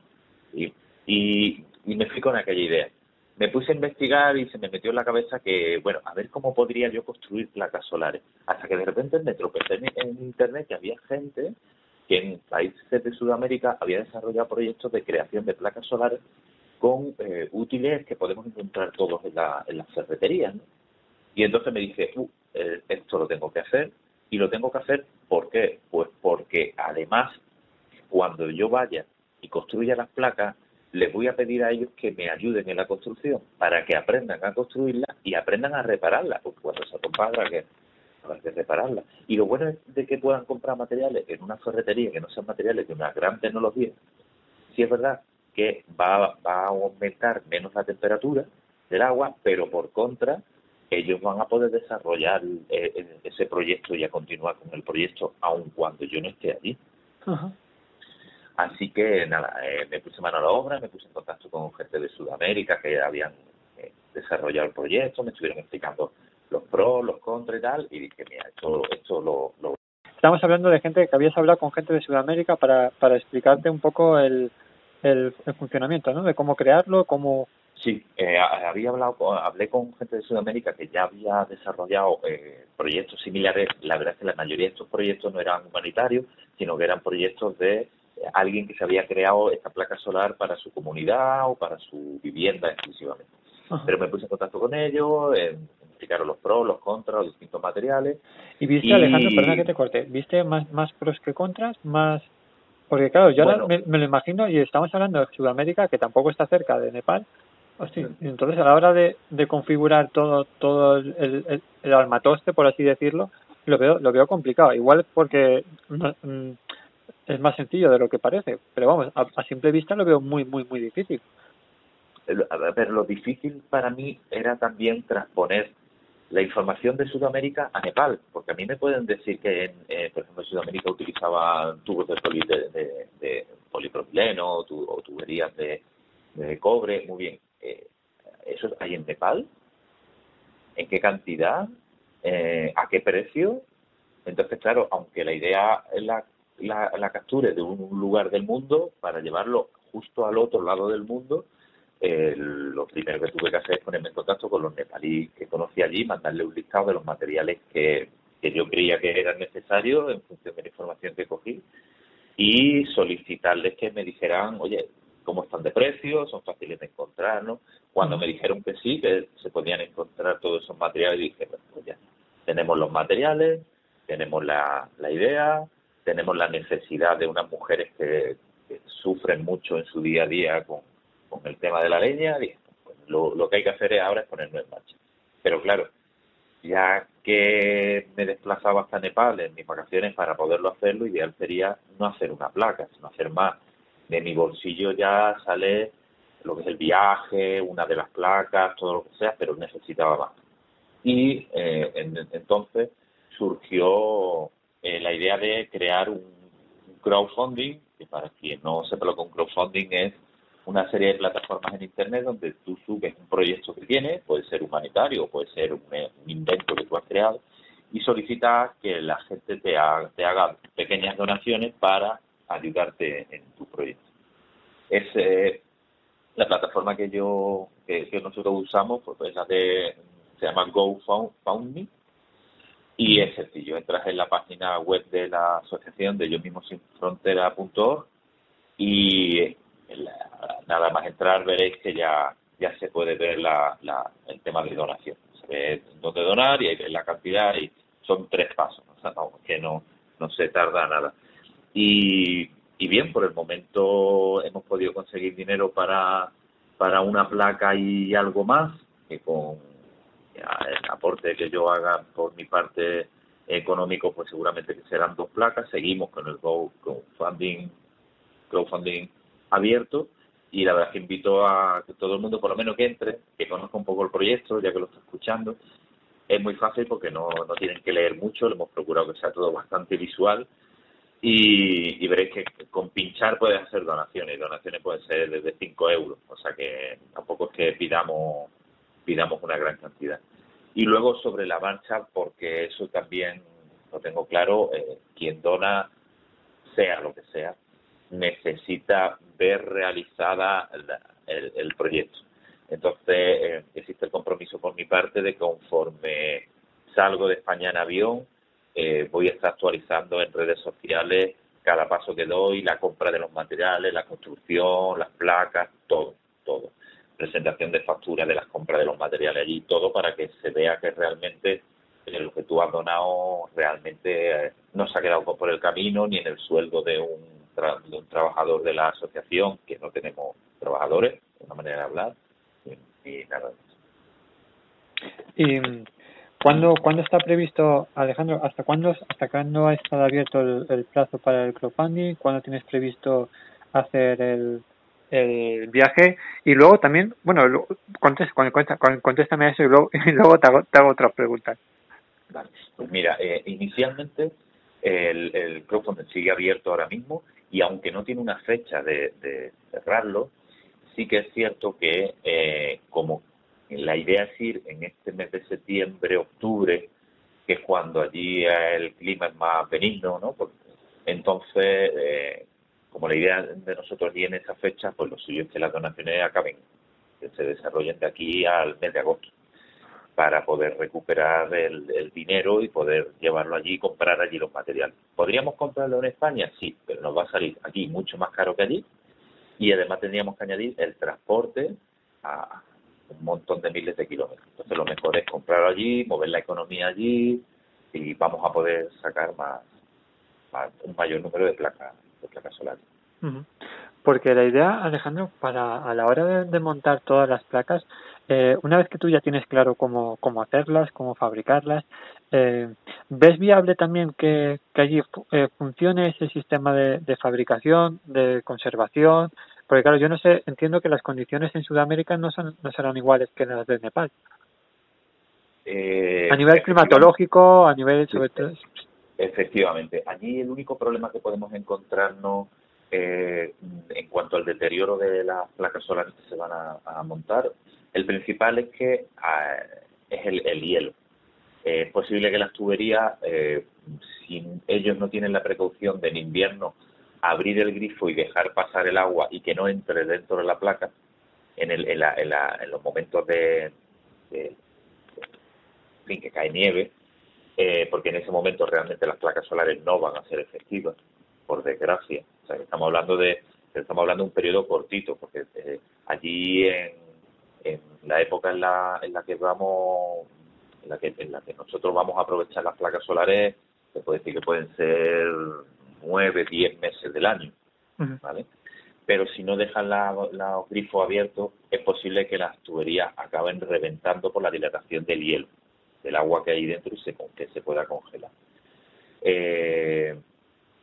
y, y, me fui con aquella idea. Me puse a investigar y se me metió en la cabeza que, bueno, a ver cómo podría yo construir placas solares. Hasta que de repente me tropecé en, en internet que había gente que en países de Sudamérica había desarrollado proyectos de creación de placas solares con eh, útiles que podemos encontrar todos en, la, en las ferreterías. Y entonces me dice, uh, eh, esto lo tengo que hacer y lo tengo que hacer ¿por qué? Pues porque además cuando yo vaya y construya las placas, les voy a pedir a ellos que me ayuden en la construcción para que aprendan a construirla y aprendan a repararla, porque cuando se rompa que, habrá que repararla. Y lo bueno es de que puedan comprar materiales en una ferretería que no sean materiales de una gran tecnología. Si es verdad que va, a aumentar menos la temperatura del agua, pero por contra ellos van a poder desarrollar eh, ese proyecto y a continuar con el proyecto aun cuando yo no esté allí. Así que nada, eh, me puse mano a la obra, me puse en contacto con gente de Sudamérica que habían eh, desarrollado el proyecto, me estuvieron explicando los pros, los contras y tal, y dije, mira, esto, esto lo, lo... Estamos hablando de gente que habías hablado con gente de Sudamérica para, para explicarte un poco el, el, funcionamiento, ¿no? De cómo crearlo, cómo... Sí, eh, había hablado, hablé con gente de Sudamérica que ya había desarrollado eh, proyectos similares. La verdad es que la mayoría de estos proyectos no eran humanitarios, sino que eran proyectos de alguien que se había creado esta placa solar para su comunidad o para su vivienda exclusivamente. Pero me puse en contacto con ellos, eh, explicaron los pros, los contras, los distintos materiales. ¿Y viste, Alejandro, perdona que te corte, viste más, más pros que contras? Más porque claro, yo me, lo imagino y estamos hablando de Sudamérica, que tampoco está cerca de Nepal. Hostia, entonces a la hora de, de configurar todo todo el, el, el, armatoste, por así decirlo, lo veo lo veo complicado. Igual porque mm, es más sencillo de lo que parece, pero vamos, a, simple vista lo veo muy, muy, muy difícil. A ver, lo difícil para mí era también transponer la información de Sudamérica a Nepal, porque a mí me pueden decir que, en, eh, por ejemplo, Sudamérica utilizaba tubos de, de, de, polipropileno o, tuberías de, cobre, muy bien. Eh, ¿Eso hay en Nepal? ¿En qué cantidad? Eh, ¿A qué precio? Entonces, claro, aunque la idea la, la, la capture de un lugar del mundo, para llevarlo justo al otro lado del mundo, lo primero que tuve que hacer es ponerme en contacto con los nepalíes que conocí allí, mandarle un listado de los materiales que, yo creía que eran necesarios en función de la información que cogí y solicitarles que me dijeran, oye, cómo están de precio, son fáciles de encontrar, ¿no? Cuando me dijeron que sí, que se podían encontrar todos esos materiales, dije, pues ya, tenemos los materiales, tenemos la, la idea, tenemos la necesidad de unas mujeres que sufren mucho en su día a día con, con el tema de la leña, pues, lo, que hay que hacer ahora es ponerlo en marcha. Pero claro, ya que me desplazaba hasta Nepal en mis vacaciones para poderlo hacer, lo ideal sería no hacer una placa, sino hacer más. De mi bolsillo ya sale lo que es el viaje, una de las placas, todo lo que sea, pero necesitaba más. Y eh, entonces surgió eh, la idea de crear un crowdfunding, que para quien no sepa lo que un crowdfunding es una serie de plataformas en Internet donde tú subes un proyecto que tienes, puede ser humanitario, puede ser un, invento que tú has creado, y solicitas que la gente te haga, te haga pequeñas donaciones para ayudarte en tu proyecto. Es eh, la plataforma que yo que, nosotros usamos, pues de se llama GoFundMe y es sencillo, entras en la página web de la asociación de yo mismo sin frontera.org y nada más entrar veréis que ya ya se puede ver la, la, el tema de donación. Se ve dónde donar y hay la cantidad y son tres pasos, o sea, que no, no se tarda nada. Y, y bien, por el momento hemos podido conseguir dinero para, para una placa y algo más, que con el aporte que yo haga por mi parte económico, pues seguramente que serán dos placas. Seguimos con el crowdfunding, crowdfunding abierto y la verdad es que invito a que todo el mundo por lo menos que entre, que conozca un poco el proyecto, ya que lo está escuchando. Es muy fácil porque no, no tienen que leer mucho, lo hemos procurado que sea todo bastante visual y, veréis que con pinchar puedes hacer donaciones, donaciones pueden ser desde 5 euros, o sea que tampoco es que pidamos, pidamos una gran cantidad. Y luego sobre la marcha, porque eso también lo tengo claro, eh, quien dona, sea lo que sea, necesita ver realizada el, proyecto. Entonces, eh, existe el compromiso por mi parte de conforme salgo de España en avión, eh, voy a estar actualizando en redes sociales cada paso que doy, la compra de los materiales, la construcción, las placas, todo, todo. Presentación de facturas de las compras de los materiales allí, todo para que se vea que realmente lo que tú has donado realmente eh, no se ha quedado por el camino ni en el sueldo de un de un trabajador de la asociación, que no tenemos trabajadores, una manera de hablar, y, nada ¿Y cuándo, cuándo está previsto, Alejandro, hasta cuándo, hasta cuándo ha estado abierto el, plazo para el crowdfunding? ¿Cuándo tienes previsto hacer el, el viaje? Y luego también, bueno, contéstame, contéstame eso y luego, y luego te, hago, te hago otras preguntas. Vale. Pues mira, eh, inicialmente el, el crowdfunding sigue abierto ahora mismo y aunque no tiene una fecha de, cerrarlo, sí que es cierto que eh, como la idea es ir en este mes de septiembre, octubre, que es cuando allí el clima es más benigno, ¿no? entonces, eh, como la idea de nosotros en esa fecha, pues lo suyo es que las donaciones acaben, que se desarrollen de aquí al mes de agosto. Para poder recuperar el, dinero y poder llevarlo allí y comprar allí los materiales. ¿Podríamos comprarlo en España? Sí, pero nos va a salir aquí mucho más caro que allí y además tendríamos que añadir el transporte a un montón de miles de kilómetros. Entonces lo mejor es comprarlo allí, mover la economía allí y vamos a poder sacar más, un mayor número de placas de placas solares. Porque la idea, Alejandro, para a la hora de montar todas las placas, eh, una vez que tú ya tienes claro cómo, cómo hacerlas, cómo fabricarlas, eh, ¿ves viable también que, que allí eh, funcione ese sistema de, de, fabricación, de conservación? Porque claro, yo no sé, entiendo que las condiciones en Sudamérica no, son, no serán iguales que las de Nepal. Eh, a nivel climatológico, a nivel sobre todo... Efectivamente, allí el único problema que podemos encontrarnos eh, en cuanto al deterioro de las placas solares que se van a montar el principal es que ah, es el, hielo. Eh, es posible que las tuberías, eh, si ellos no tienen la precaución de en invierno abrir el grifo y dejar pasar el agua y que no entre dentro de la placa, en, el, en, la, en, los momentos de, fin, que cae nieve, eh, porque en ese momento realmente las placas solares no van a ser efectivas, por desgracia. O sea, estamos hablando de estamos hablando de un periodo cortito, porque allí en en la época en la, en la que vamos, en la que, en la que nosotros vamos a aprovechar las placas solares, se puede decir que pueden ser nueve, diez meses del año, ¿vale? Pero si no dejan los grifos abiertos, es posible que las tuberías acaben reventando por la dilatación del hielo, del agua que hay dentro y se, que se pueda congelar. Eh,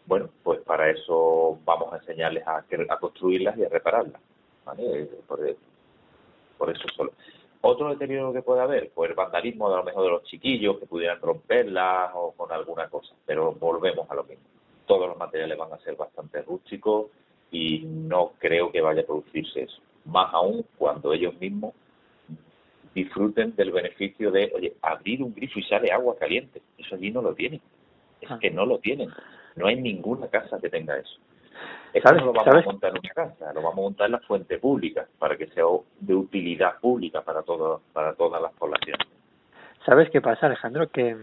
bueno, pues para eso vamos a enseñarles a, a construirlas y a repararlas. ¿vale? Por, por eso solo. Otro deterioro que puede haber, pues el vandalismo de a lo mejor de los chiquillos que pudieran romperlas o con alguna cosa, pero volvemos a lo mismo. Todos los materiales van a ser bastante rústicos y no creo que vaya a producirse eso. Más aún cuando ellos mismos disfruten del beneficio de, oye, abrir un grifo y sale agua caliente. Eso allí no lo tienen. Es ah. que no lo tienen. No hay ninguna casa que tenga eso. Eso no lo vamos a montar en una casa, lo vamos a montar en la fuente pública para que sea de utilidad pública para todo, para todas las poblaciones. ¿Sabes qué pasa, Alejandro? Que,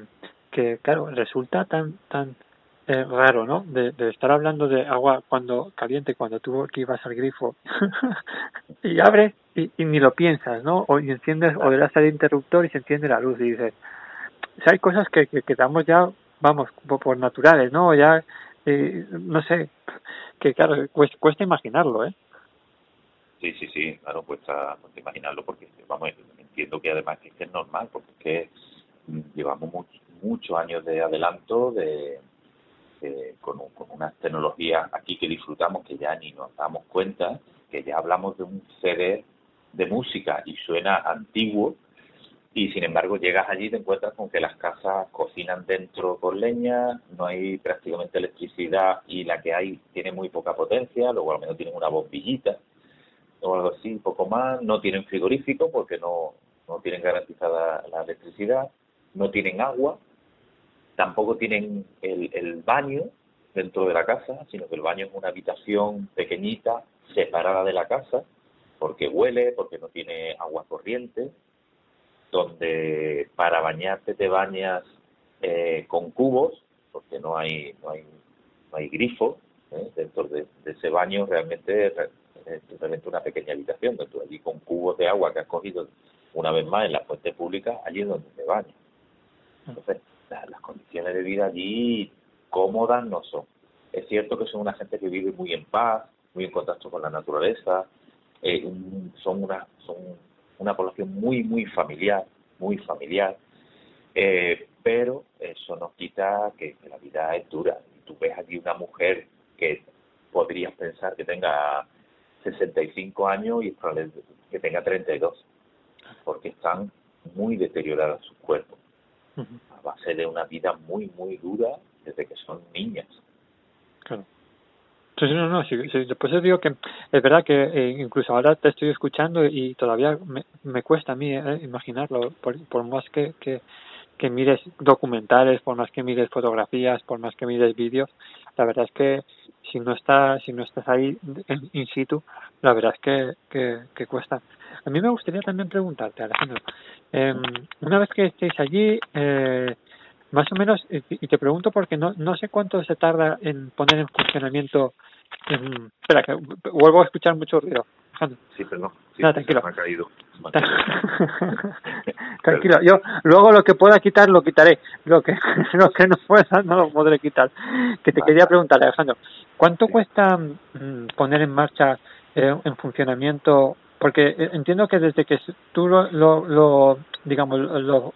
que claro, resulta tan tan eh, raro, ¿no? De, de, estar hablando de agua cuando caliente, cuando tú que ibas al grifo y abres y, ni lo piensas, ¿no? O y enciendes o le das al interruptor y se enciende la luz y dices, o hay cosas que, que, damos ya, vamos, por, naturales, ¿no? Ya, eh, no sé, que claro, cuesta, imaginarlo, ¿eh? Sí, sí, sí, claro, cuesta, imaginarlo porque, vamos, entiendo que además que es normal, porque es que llevamos muchos años de adelanto de, con, con unas tecnologías aquí que disfrutamos que ya ni nos damos cuenta, que ya hablamos de un CD de música y suena antiguo, y sin embargo llegas allí y te encuentras con que las casas cocinan dentro con leña, no hay prácticamente electricidad y la que hay tiene muy poca potencia, luego al menos tienen una bombillita o algo así, poco más, no tienen frigorífico porque no, no tienen garantizada la electricidad, no tienen agua, tampoco tienen el, el baño dentro de la casa, sino que el baño es una habitación pequeñita separada de la casa porque huele, porque no tiene agua corriente, donde para bañarte te bañas eh, con cubos, porque no hay no hay no hay grifo ¿eh? dentro de, ese baño realmente es una pequeña habitación dentro allí con cubos de agua que has cogido una vez más en la fuente pública allí es donde te bañas entonces las condiciones de vida allí cómodas no son es cierto que son una gente que vive muy en paz muy en contacto con la naturaleza eh, son una son una población muy, muy familiar, muy familiar, eh, pero eso nos quita que, la vida es dura. Y tú ves aquí una mujer que podrías pensar que tenga 65 años y es probable que tenga 32, porque están muy deterioradas sus cuerpos, a base de una vida muy, muy dura desde que son niñas. Claro. Sí, no, no, sí, os digo que es verdad que eh, incluso ahora te estoy escuchando y todavía me, me cuesta a mí eh, imaginarlo, por, por más que, que, que mires documentales, por más que mires fotografías, por más que mires vídeos, la verdad es que si no estás si no estás ahí in situ la verdad es que, que, que cuesta. A mí me gustaría también preguntarte Alejandro eh, una vez que estéis allí eh, más o menos y te pregunto porque no no sé cuánto se tarda en poner en funcionamiento espera que vuelvo a escuchar mucho ruido Sí, perdón. Sí, no, tranquilo. Me ha caído. tranquilo. Yo luego lo que pueda quitar lo quitaré. Lo que lo que no pueda no lo podré quitar. Que te quería preguntar, Alejandro, ¿cuánto cuesta mm, poner en marcha eh, en funcionamiento? Porque eh, entiendo que desde que tú lo, lo, lo digamos lo,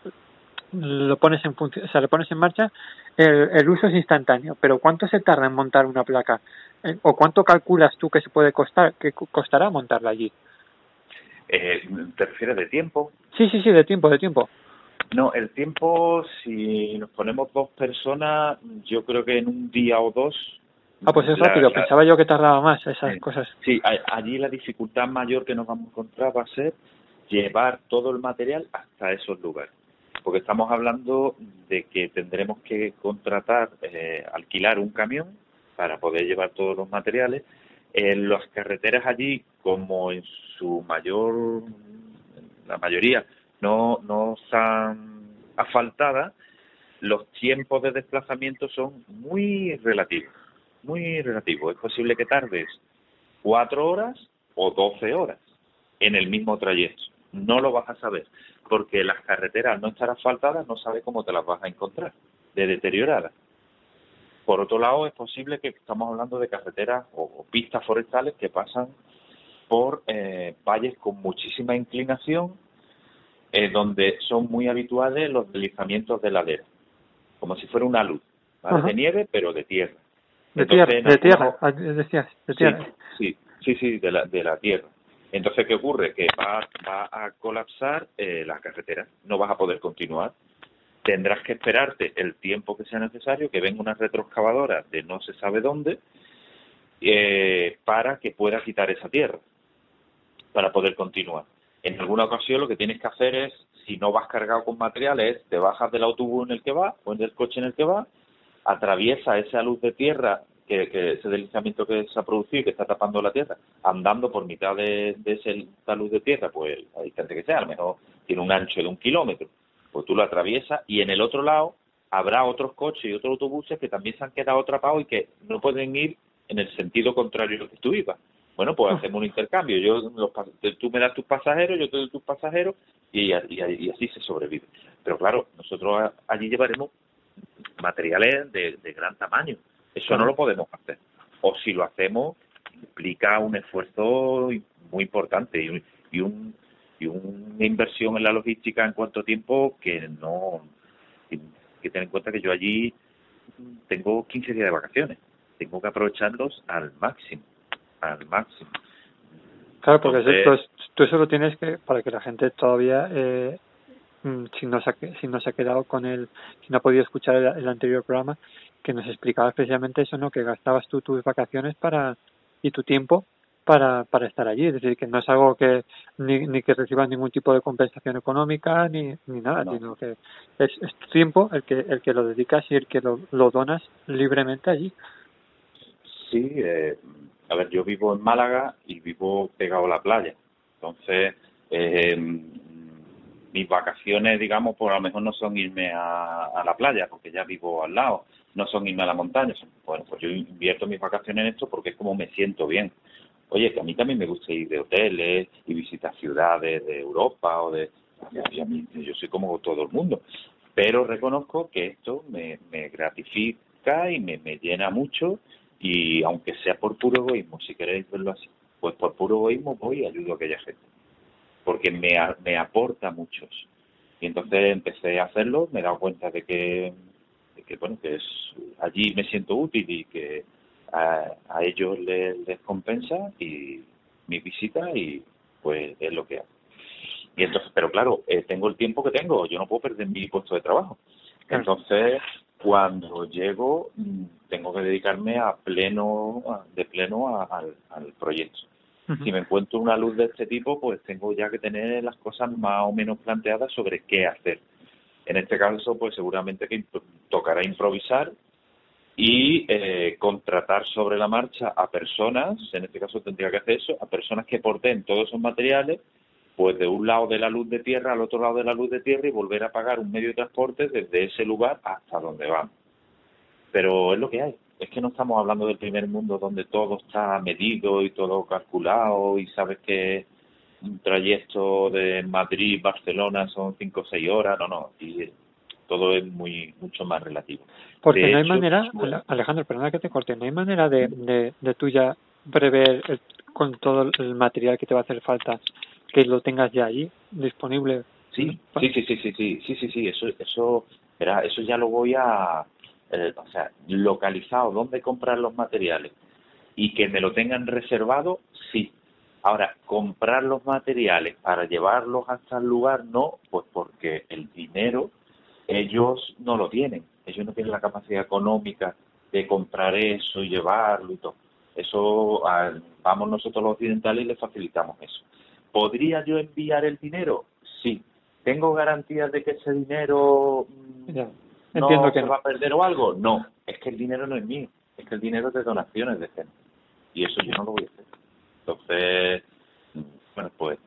lo pones en o sea, lo pones en marcha, el, el, uso es instantáneo. Pero ¿cuánto se tarda en montar una placa? ¿O cuánto calculas tú que se puede costar, que costará montarla allí? Eh, ¿Te refieres de tiempo? Sí, sí, sí, de tiempo, de tiempo. No, el tiempo, si nos ponemos dos personas, yo creo que en un día o dos. Ah, pues es rápido, la, pensaba yo que tardaba más esas cosas. Sí, allí la dificultad mayor que nos vamos a encontrar va a ser llevar todo el material hasta esos lugares porque estamos hablando de que tendremos que contratar, eh, alquilar un camión para poder llevar todos los materiales. En las carreteras allí, como en su mayor, la mayoría, no, no están asfaltadas, los tiempos de desplazamiento son muy relativos, muy relativos. Es posible que tardes cuatro horas o doce horas en el mismo trayecto. No lo vas a saber porque las carreteras no estar asfaltadas no sabes cómo te las vas a encontrar, de deterioradas. Por otro lado, es posible que estamos hablando de carreteras o, pistas forestales que pasan por eh, valles con muchísima inclinación, eh, donde son muy habituales los deslizamientos de ladera, como si fuera una luz, ¿vale? de nieve, pero de tierra. De Entonces, tierra, de tierra, ah, de tierra. Sí, sí, sí, de la, de la tierra. Entonces, ¿qué ocurre? Que va, va a colapsar eh, la carretera, no vas a poder continuar. Tendrás que esperarte el tiempo que sea necesario, que venga una retroexcavadora de no se sabe dónde, eh, para que pueda quitar esa tierra, para poder continuar. En alguna ocasión lo que tienes que hacer es, si no vas cargado con materiales, te bajas del autobús en el que vas o del coche en el que vas, atraviesa esa luz de tierra que, ese deslizamiento que se ha producido y que está tapando la tierra, andando por mitad de, de esa luz de tierra, pues a distancia que sea, a lo mejor tiene un ancho de un kilómetro, pues tú lo atraviesas y en el otro lado habrá otros coches y otros autobuses que también se han quedado atrapados y que no pueden ir en el sentido contrario a lo que tú ibas. Bueno, pues hacemos un intercambio. Yo los, tú me das tus pasajeros, yo te doy tus pasajeros y, y, y así se sobrevive. Pero claro, nosotros allí llevaremos materiales de, de gran tamaño eso no lo podemos hacer. O si lo hacemos, implica un esfuerzo muy importante y, y, un, y una inversión en la logística en cuanto tiempo que no. Hay que tener en cuenta que yo allí tengo 15 días de vacaciones. Tengo que aprovecharlos al máximo. Al máximo. Claro, porque Entonces, tú eso lo tienes que, para que la gente todavía, eh, mm, si, no se ha, si no se ha quedado con el, si no ha podido escuchar el anterior programa, que nos explicaba especialmente eso, ¿no? Que gastabas tú tus vacaciones para y tu tiempo para, para estar allí. Es decir, que no es algo que ni, ni que recibas ningún tipo de compensación económica ni, ni nada, sino que es, es, tu tiempo el que el que lo dedicas y el que lo, lo donas libremente allí. Sí, eh, a ver, yo vivo en Málaga y vivo pegado a la playa. Entonces, eh, mis vacaciones, digamos, por pues a lo mejor no son irme a, a la playa, porque ya vivo al lado no son irme a la montaña. Bueno, pues yo invierto mis vacaciones en esto porque es como me siento bien. Oye, que a mí también me gusta ir de hoteles y visitar ciudades de Europa o de... yo soy como todo el mundo. Pero reconozco que esto me, me gratifica y me, me llena mucho y aunque sea por puro egoísmo, si queréis verlo así, pues por puro egoísmo voy y ayudo a aquella gente. Porque me, me aporta mucho. Y entonces empecé a hacerlo, me he dado cuenta de que que bueno que es allí me siento útil y que a, a ellos les, les, compensa y mi visita y pues es lo que hago y entonces pero claro eh, tengo el tiempo que tengo yo no puedo perder mi puesto de trabajo. Entonces cuando llego mm, tengo que dedicarme a pleno de pleno al, al proyecto. Si me encuentro una luz de este tipo pues tengo ya que tener las cosas más o menos planteadas sobre qué hacer. En este caso, pues seguramente que tocará improvisar y eh, contratar sobre la marcha a personas, en este caso tendría que hacer eso, a personas que porten todos esos materiales, pues de un lado de la luz de tierra al otro lado de la luz de tierra y volver a pagar un medio de transporte desde ese lugar hasta donde vamos. Pero es lo que hay. Es que no estamos hablando del primer mundo donde todo está medido y todo calculado y sabes que un trayecto de Madrid-Barcelona son cinco o seis horas. No, no. Y todo es muy mucho más relativo. Porque no hay manera, Alejandro, perdona que te corte, no hay manera de, de, de tuya prever con todo el material que te va a hacer falta que lo tengas ya ahí disponible. Sí, sí, sí, sí, sí, sí, sí, sí, sí, eso, eso, era, eso ya lo voy a, eh, o sea, localizado dónde comprar los materiales y que me lo tengan reservado, sí. Ahora, comprar los materiales para llevarlos hasta el lugar, no, pues porque el dinero ellos no lo tienen, ellos no tienen la capacidad económica de comprar eso y llevarlo y todo. Eso, vamos nosotros los occidentales y les facilitamos eso. ¿Podría yo enviar el dinero? Sí. ¿Tengo garantías de que ese dinero mm, no se va a perder o algo? No, es que el dinero no es mío, es que el dinero es de donaciones de gente. Y eso yo no lo voy a hacer. Entonces, mm, bueno, pues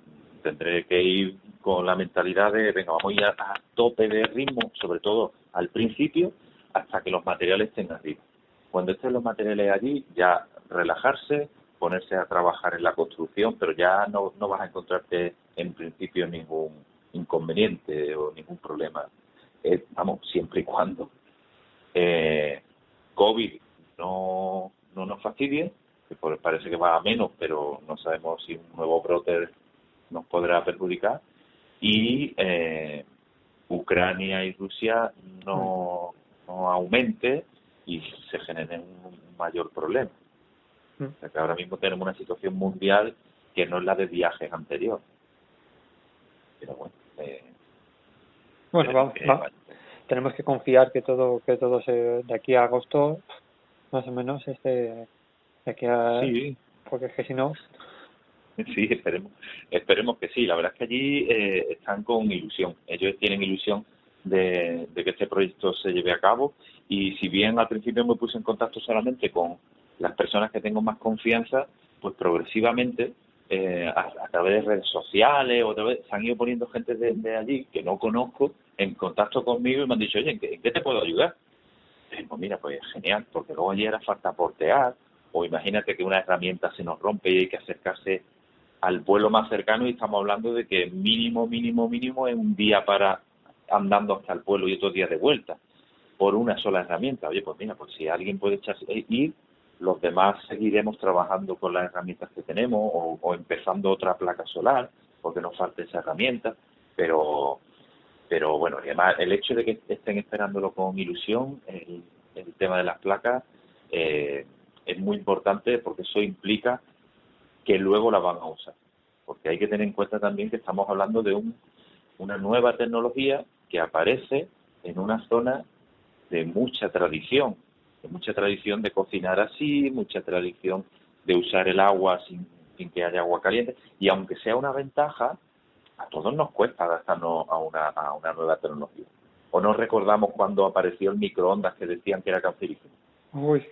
tendré que ir con la mentalidad de, venga, vamos a ir a, tope de ritmo, sobre todo al principio, hasta que los materiales estén arriba. Cuando estén los materiales allí, ya relajarse, ponerse a trabajar en la construcción, pero ya no, no vas a encontrarte en principio ningún inconveniente o ningún problema. Eh, vamos, siempre y cuando eh, COVID no, no nos fastidie, que parece que va a menos, pero no sabemos si un nuevo brote nos podrá perjudicar y eh, Ucrania y Rusia no, no aumente y se genere un mayor problema. Que ahora mismo tenemos una situación mundial que no es la de viajes anteriores. Pero bueno, eh, bueno, vamos, tenemos que confiar que todo que todo se de aquí a agosto más o menos este de aquí a sí. porque es que si no Sí, esperemos, esperemos que sí. La verdad es que allí eh, están con ilusión. Ellos tienen ilusión de, que este proyecto se lleve a cabo y si bien al principio me puse en contacto solamente con las personas que tengo más confianza, pues progresivamente eh, a, través de redes sociales o se han ido poniendo gente de, allí que no conozco en contacto conmigo y me han dicho, oye, ¿en qué, te puedo ayudar? pues mira, pues genial, porque luego allí era falta portear o imagínate que una herramienta se nos rompe y hay que acercarse al vuelo más cercano y estamos hablando de que mínimo, mínimo, mínimo es un día para andando hasta el pueblo y otro día de vuelta por una sola herramienta. Oye, pues mira, pues si alguien puede echarse, eh, ir, los demás seguiremos trabajando con las herramientas que tenemos o, empezando otra placa solar porque nos falta esa herramienta, pero pero bueno, además el hecho de que estén esperándolo con ilusión, el, el tema de las placas, eh, es muy importante porque eso implica que luego la van a usar. Porque hay que tener en cuenta también que estamos hablando de un, una nueva tecnología que aparece en una zona de mucha tradición, de mucha tradición de cocinar así, mucha tradición de usar el agua sin, sin que haya agua caliente. Y aunque sea una ventaja, a todos nos cuesta adaptarnos a una, a una nueva tecnología. ¿O no recordamos cuando apareció el microondas que decían que era cancerígeno? Uy.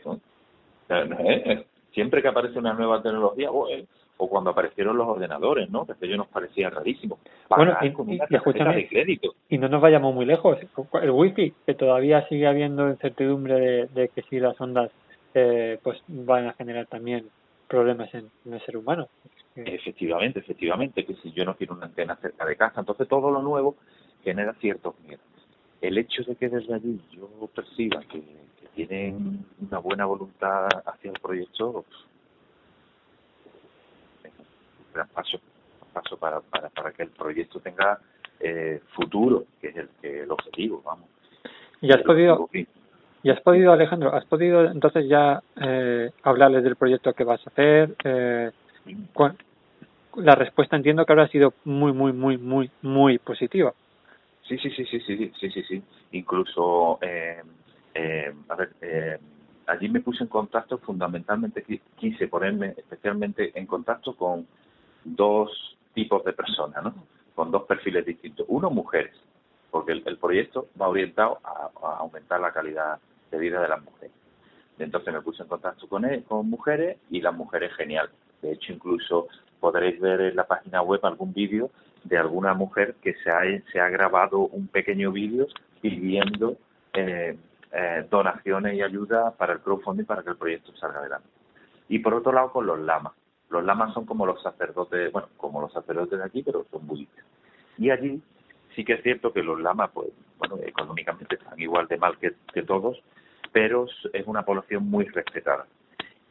¿Eh? Siempre que aparece una nueva tecnología, eh, o cuando aparecieron los ordenadores, ¿no? Que aquello nos parecía rarísimo. bueno, y, de crédito. y no nos vayamos muy lejos. El wifi, que todavía sigue habiendo incertidumbre de, que si las ondas eh, pues van a generar también problemas en, el ser humano. Efectivamente, efectivamente, que si yo no quiero una antena cerca de casa, entonces todo lo nuevo genera ciertos miedos. El hecho de que desde allí yo perciba que tienen una buena voluntad hacia el proyecto, un gran paso, paso para, para, para que el proyecto tenga eh, futuro, que es el, que el objetivo, vamos. ¿Y has podido, y has podido, Alejandro, has podido entonces ya eh, hablarles del proyecto que vas a hacer? Eh, la respuesta entiendo que habrá sido muy, muy, muy, muy, muy positiva. Sí, sí, sí, sí, sí, sí, sí, sí. Incluso eh, eh, a ver, eh, allí me puse en contacto, fundamentalmente quise ponerme especialmente en contacto con dos tipos de personas, ¿no? Con dos perfiles distintos. Uno, mujeres, porque el, proyecto va orientado a, aumentar la calidad de vida de las mujeres. Entonces me puse en contacto con, él, con mujeres y las mujeres genial. De hecho, incluso podréis ver en la página web algún vídeo de alguna mujer que se ha, se ha grabado un pequeño vídeo pidiendo eh, eh, donaciones y ayuda para el crowdfunding para que el proyecto salga adelante. Y por otro lado, con los lamas. Los lamas son como los sacerdotes, bueno, como los sacerdotes de aquí, pero son budistas. Y allí sí que es cierto que los lamas, pues, bueno, económicamente están igual de mal que, que todos, pero es una población muy respetada.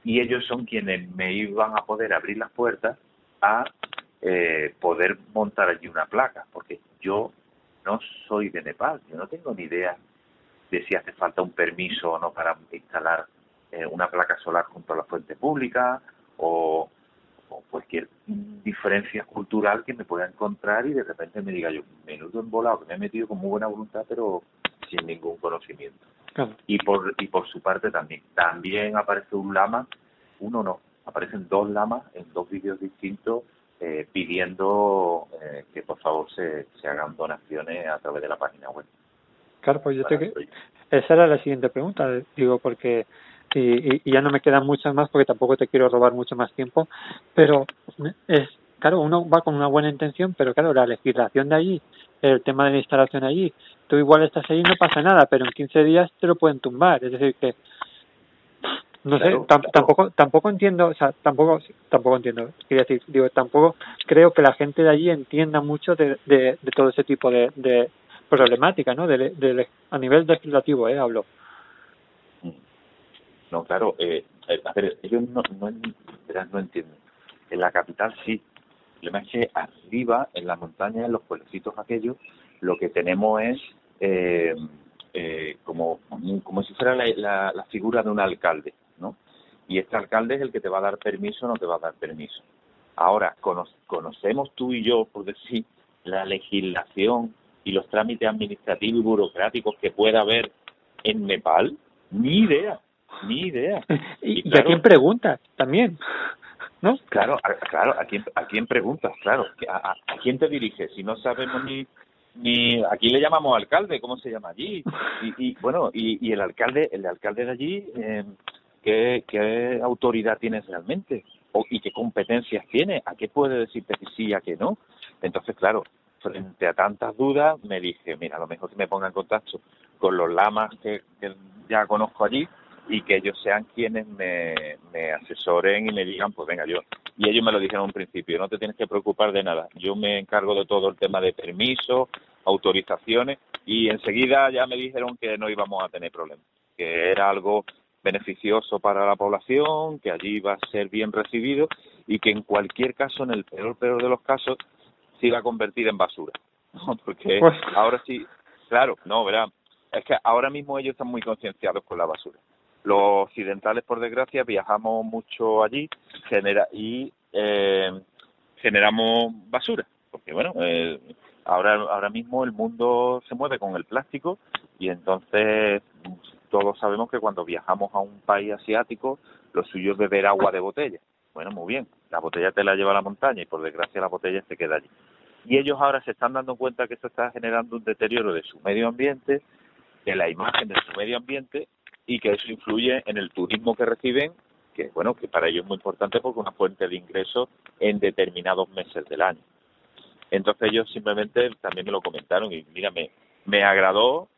Y ellos son quienes me iban a poder abrir las puertas a eh, poder montar allí una placa, porque yo no soy de Nepal, yo no tengo ni idea de si hace falta un permiso o no para instalar eh, una placa solar junto a la fuente pública o, cualquier diferencia cultural que me pueda encontrar y de repente me diga yo, menudo embolado, que me he metido con muy buena voluntad pero sin ningún conocimiento. Y por y por su parte también. También aparece un lama, uno no, aparecen dos lamas en dos vídeos distintos eh, pidiendo eh, que por favor se, se hagan donaciones a través de la página web. Claro, pues yo que esa era la siguiente pregunta, digo, porque y, y, ya no me quedan muchas más porque tampoco te quiero robar mucho más tiempo, pero es claro, uno va con una buena intención, pero claro, la legislación de allí, el tema de la instalación allí, tú igual estás ahí y no pasa nada, pero en 15 días te lo pueden tumbar, es decir que no sé, tampoco tampoco entiendo, o sea, tampoco tampoco entiendo, quiero decir, digo, tampoco creo que la gente de allí entienda mucho de, de, de todo ese tipo de, de problemática, ¿no? De, de, a nivel legislativo, ¿eh? Hablo. No, claro, eh, eh a ver, ellos no, no, no entienden. En la capital sí. El problema es que arriba, en la montaña, en los pueblecitos aquellos, lo que tenemos es eh, eh, como, como si fuera la, figura de un alcalde, ¿no? Y este alcalde es el que te va a dar permiso o no te va a dar permiso. Ahora, conocemos tú y yo, por decir, la legislación y los trámites administrativos y burocráticos que pueda haber en Nepal, ni idea, ni idea. ¿Y, a quién preguntas también? ¿No? Claro, a, claro, ¿a quién, a quién preguntas? Claro, ¿a, a, quién te diriges? Si no sabemos ni, ni aquí le llamamos alcalde, ¿cómo se llama allí? Y, y bueno, y, y, el alcalde, el alcalde de allí, eh, ¿qué, ¿qué autoridad tiene realmente? O, ¿Y qué competencias tiene? ¿A qué puede decirte que sí, a qué no? Entonces, claro, frente a tantas dudas, me dije, mira, a lo mejor que me ponga en contacto con los lamas que, ya conozco allí y que ellos sean quienes me, asesoren y me digan, pues venga, yo. Y ellos me lo dijeron en un principio, no te tienes que preocupar de nada, yo me encargo de todo el tema de permisos, autorizaciones, y enseguida ya me dijeron que no íbamos a tener problemas, que era algo beneficioso para la población, que allí iba a ser bien recibido y que en cualquier caso, en el peor peor de los casos, se iba a convertir en basura. Porque pues ahora sí, claro, no, verá, es que ahora mismo ellos están muy concienciados con la basura. Los occidentales, por desgracia, viajamos mucho allí genera y eh, generamos basura. Porque, bueno, eh, ahora, ahora mismo el mundo se mueve con el plástico y entonces todos sabemos que cuando viajamos a un país asiático, lo suyo es beber agua de botella. Bueno, muy bien, la botella te la lleva a la montaña y por desgracia la botella se queda allí. Y ellos ahora se están dando cuenta que esto está generando un deterioro de su medio ambiente, de la imagen de su medio ambiente y que eso influye en el turismo que reciben, que bueno, que para ellos es muy importante porque es una fuente de ingresos en determinados meses del año. Entonces ellos simplemente también me lo comentaron y mira, me, me agradó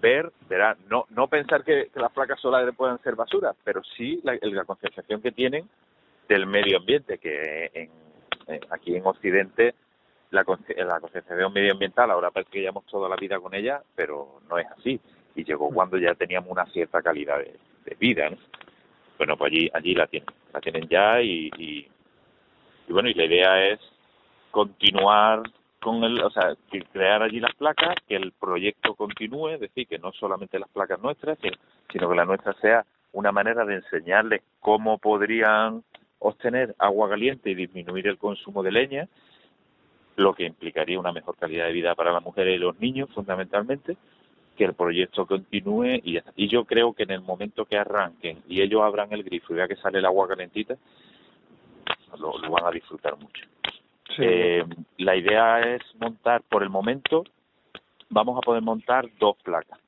ver, verá, no, no pensar que, las placas solares puedan ser basura, pero sí la, la concienciación que tienen del medio ambiente, que en, aquí en Occidente la, la concienciación medioambiental, ahora parece que llevamos toda la vida con ella, pero no es así. Y llegó cuando ya teníamos una cierta calidad de, vida, Bueno, pues allí, allí la tienen, la tienen ya y, y, y bueno, y la idea es continuar con el, o sea, crear allí las placas, que el proyecto continúe, es decir, que no solamente las placas nuestras, sino que la nuestra sea una manera de enseñarles cómo podrían obtener agua caliente y disminuir el consumo de leña, lo que implicaría una mejor calidad de vida para las mujeres y los niños fundamentalmente, que el proyecto continúe y, y yo creo que en el momento que arranquen y ellos abran el grifo y vean que sale el agua calentita, lo, lo van a disfrutar mucho. Eh, la idea es montar, por el momento, vamos a poder montar dos placas.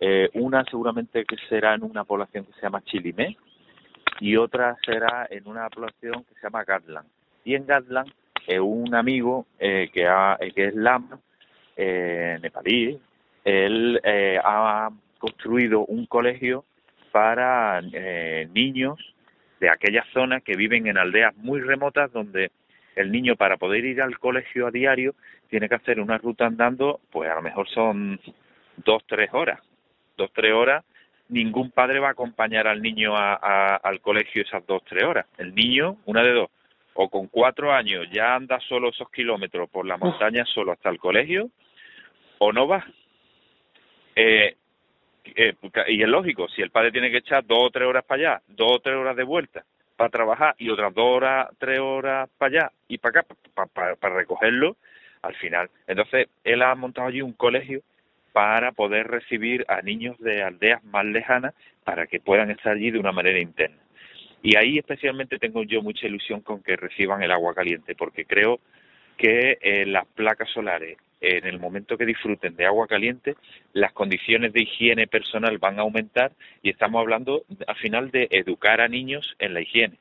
Eh, una seguramente que será en una población que se llama Chilimé y otra será en una población que se llama Gatland. Y en Gatland, eh, un amigo eh, que, ha, eh, que es Lama, eh, nepalí, él eh, ha construido un colegio para eh, niños de aquellas zonas que viven en aldeas muy remotas donde el niño para poder ir al colegio a diario tiene que hacer una ruta andando, pues a lo mejor son dos, tres horas. Dos, tres horas, ningún padre va a acompañar al niño a, a- al colegio esas dos, tres horas. El niño, una de dos, o con cuatro años ya anda solo esos kilómetros por la montaña solo hasta el colegio, o no va. Eh, eh, y es lógico, si el padre tiene que echar dos o tres horas para allá, dos o tres horas de vuelta para trabajar y otras dos horas, tres horas para allá y para acá para, para recogerlo, al final. Entonces, él ha montado allí un colegio para poder recibir a niños de aldeas más lejanas para que puedan estar allí de una manera interna. Y ahí especialmente tengo yo mucha ilusión con que reciban el agua caliente, porque creo que eh, las placas solares, en el momento que disfruten de agua caliente, las condiciones de higiene personal van a aumentar y estamos hablando al final de educar a niños en la higiene.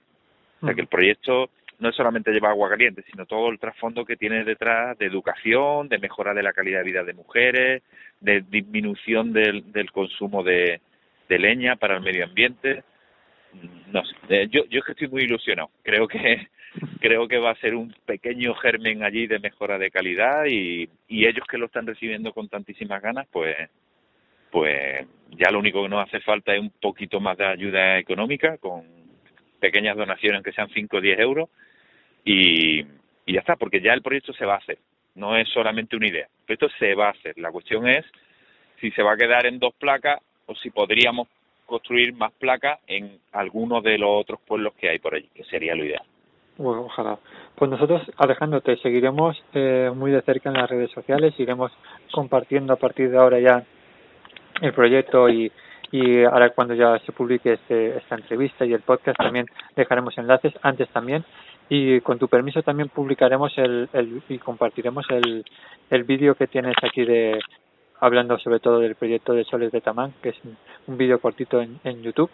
O sea que el proyecto no solamente lleva agua caliente, sino todo el trasfondo que tiene detrás de educación, de mejora de la calidad de vida de mujeres, de disminución del, del consumo de, leña para el medio ambiente. No sé, eh, yo, yo es que estoy muy ilusionado. Creo que creo que va a ser un pequeño germen allí de mejora de calidad y, y ellos que lo están recibiendo con tantísimas ganas, pues pues ya lo único que nos hace falta es un poquito más de ayuda económica con pequeñas donaciones que sean 5 o 10 euros y, y ya está, porque ya el proyecto se va a hacer, no es solamente una idea, el proyecto se va a hacer, la cuestión es si se va a quedar en dos placas o si podríamos construir más placas en algunos de los otros pueblos que hay por allí, que sería lo ideal. Bueno, ojalá. Pues nosotros, Alejandro, te seguiremos eh, muy de cerca en las redes sociales, iremos compartiendo a partir de ahora ya el proyecto y, y ahora cuando ya se publique este, esta entrevista y el podcast también dejaremos enlaces, antes también, y con tu permiso también publicaremos el, el y compartiremos el, el vídeo que tienes aquí de hablando sobre todo del proyecto de Soles de Tamán, que es un, un vídeo cortito en, en YouTube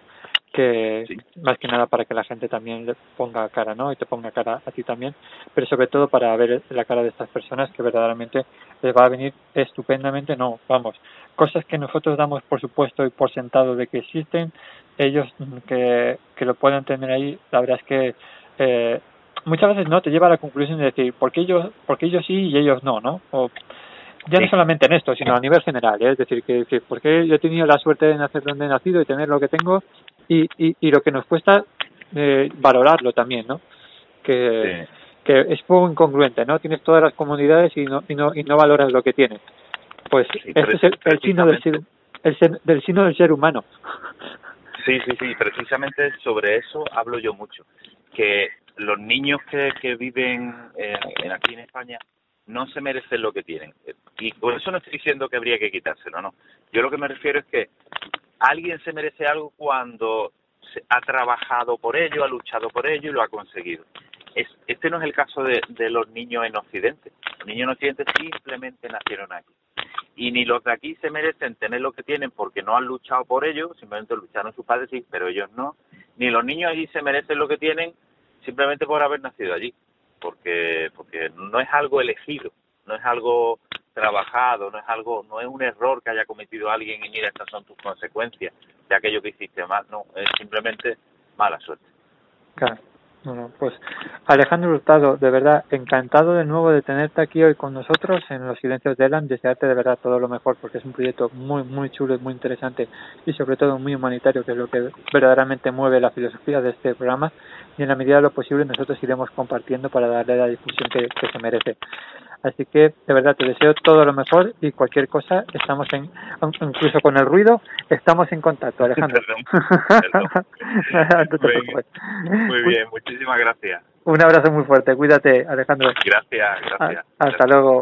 que Sí. más que nada para que la gente también le ponga cara, ¿no? Y te ponga cara a ti también, pero sobre todo para ver la cara de estas personas que verdaderamente les va a venir estupendamente, no, vamos, cosas que nosotros damos por supuesto y por sentado de que existen, ellos que, que lo puedan tener ahí, la verdad es que eh, muchas veces no te lleva a la conclusión de decir, ¿por qué ellos, por qué ellos sí y ellos no, no? O, ya no Sí. solamente en esto, sino a nivel general, ¿eh? es decir, que, que porque yo he tenido la suerte de nacer donde he nacido y tener lo que tengo y, y, y lo que nos cuesta eh, valorarlo también, ¿no? Que, que es poco incongruente, ¿no? Tienes todas las comunidades y no, y no, y no valoras lo que tienes. Pues Sí, este es el, el signo del ser, el ser- del signo del ser humano. Sí, sí, sí, precisamente sobre eso hablo yo mucho, que los niños que, que viven eh, aquí en España no se merecen lo que tienen. Y por eso no estoy diciendo que habría que quitárselo, no. Yo lo que me refiero es que alguien se merece algo cuando ha trabajado por ello, ha luchado por ello y lo ha conseguido. Es, este no es el caso de, de los niños en Occidente. Los niños en Occidente simplemente nacieron aquí y ni los de aquí se merecen tener lo que tienen porque no han luchado por ello, simplemente lucharon sus padres sí, pero ellos no, ni los niños allí se merecen lo que tienen simplemente por haber nacido allí, porque porque no es algo elegido, no es algo trabajado, no es algo, no es un error que haya cometido alguien y mira estas son tus consecuencias de aquello que hiciste mal, no, es simplemente mala suerte. Claro. Bueno, pues Alejandro Hurtado, de verdad, encantado de nuevo de tenerte aquí hoy con nosotros en Los Silencios de Elan, desearte de verdad todo lo mejor porque es un proyecto muy, muy chulo y muy interesante y sobre todo muy humanitario, que es lo que verdaderamente mueve la filosofía de este programa y en la medida de lo posible nosotros iremos compartiendo para darle la difusión que, que se merece. Así que de verdad te deseo todo lo mejor y cualquier cosa, estamos en, incluso con el ruido, estamos en contacto, Alejandro. Perdón, perdón. Muy bien, muchísimas gracias. Un abrazo muy fuerte, cuídate, Alejandro. Gracias, gracias. Ah, Hasta luego.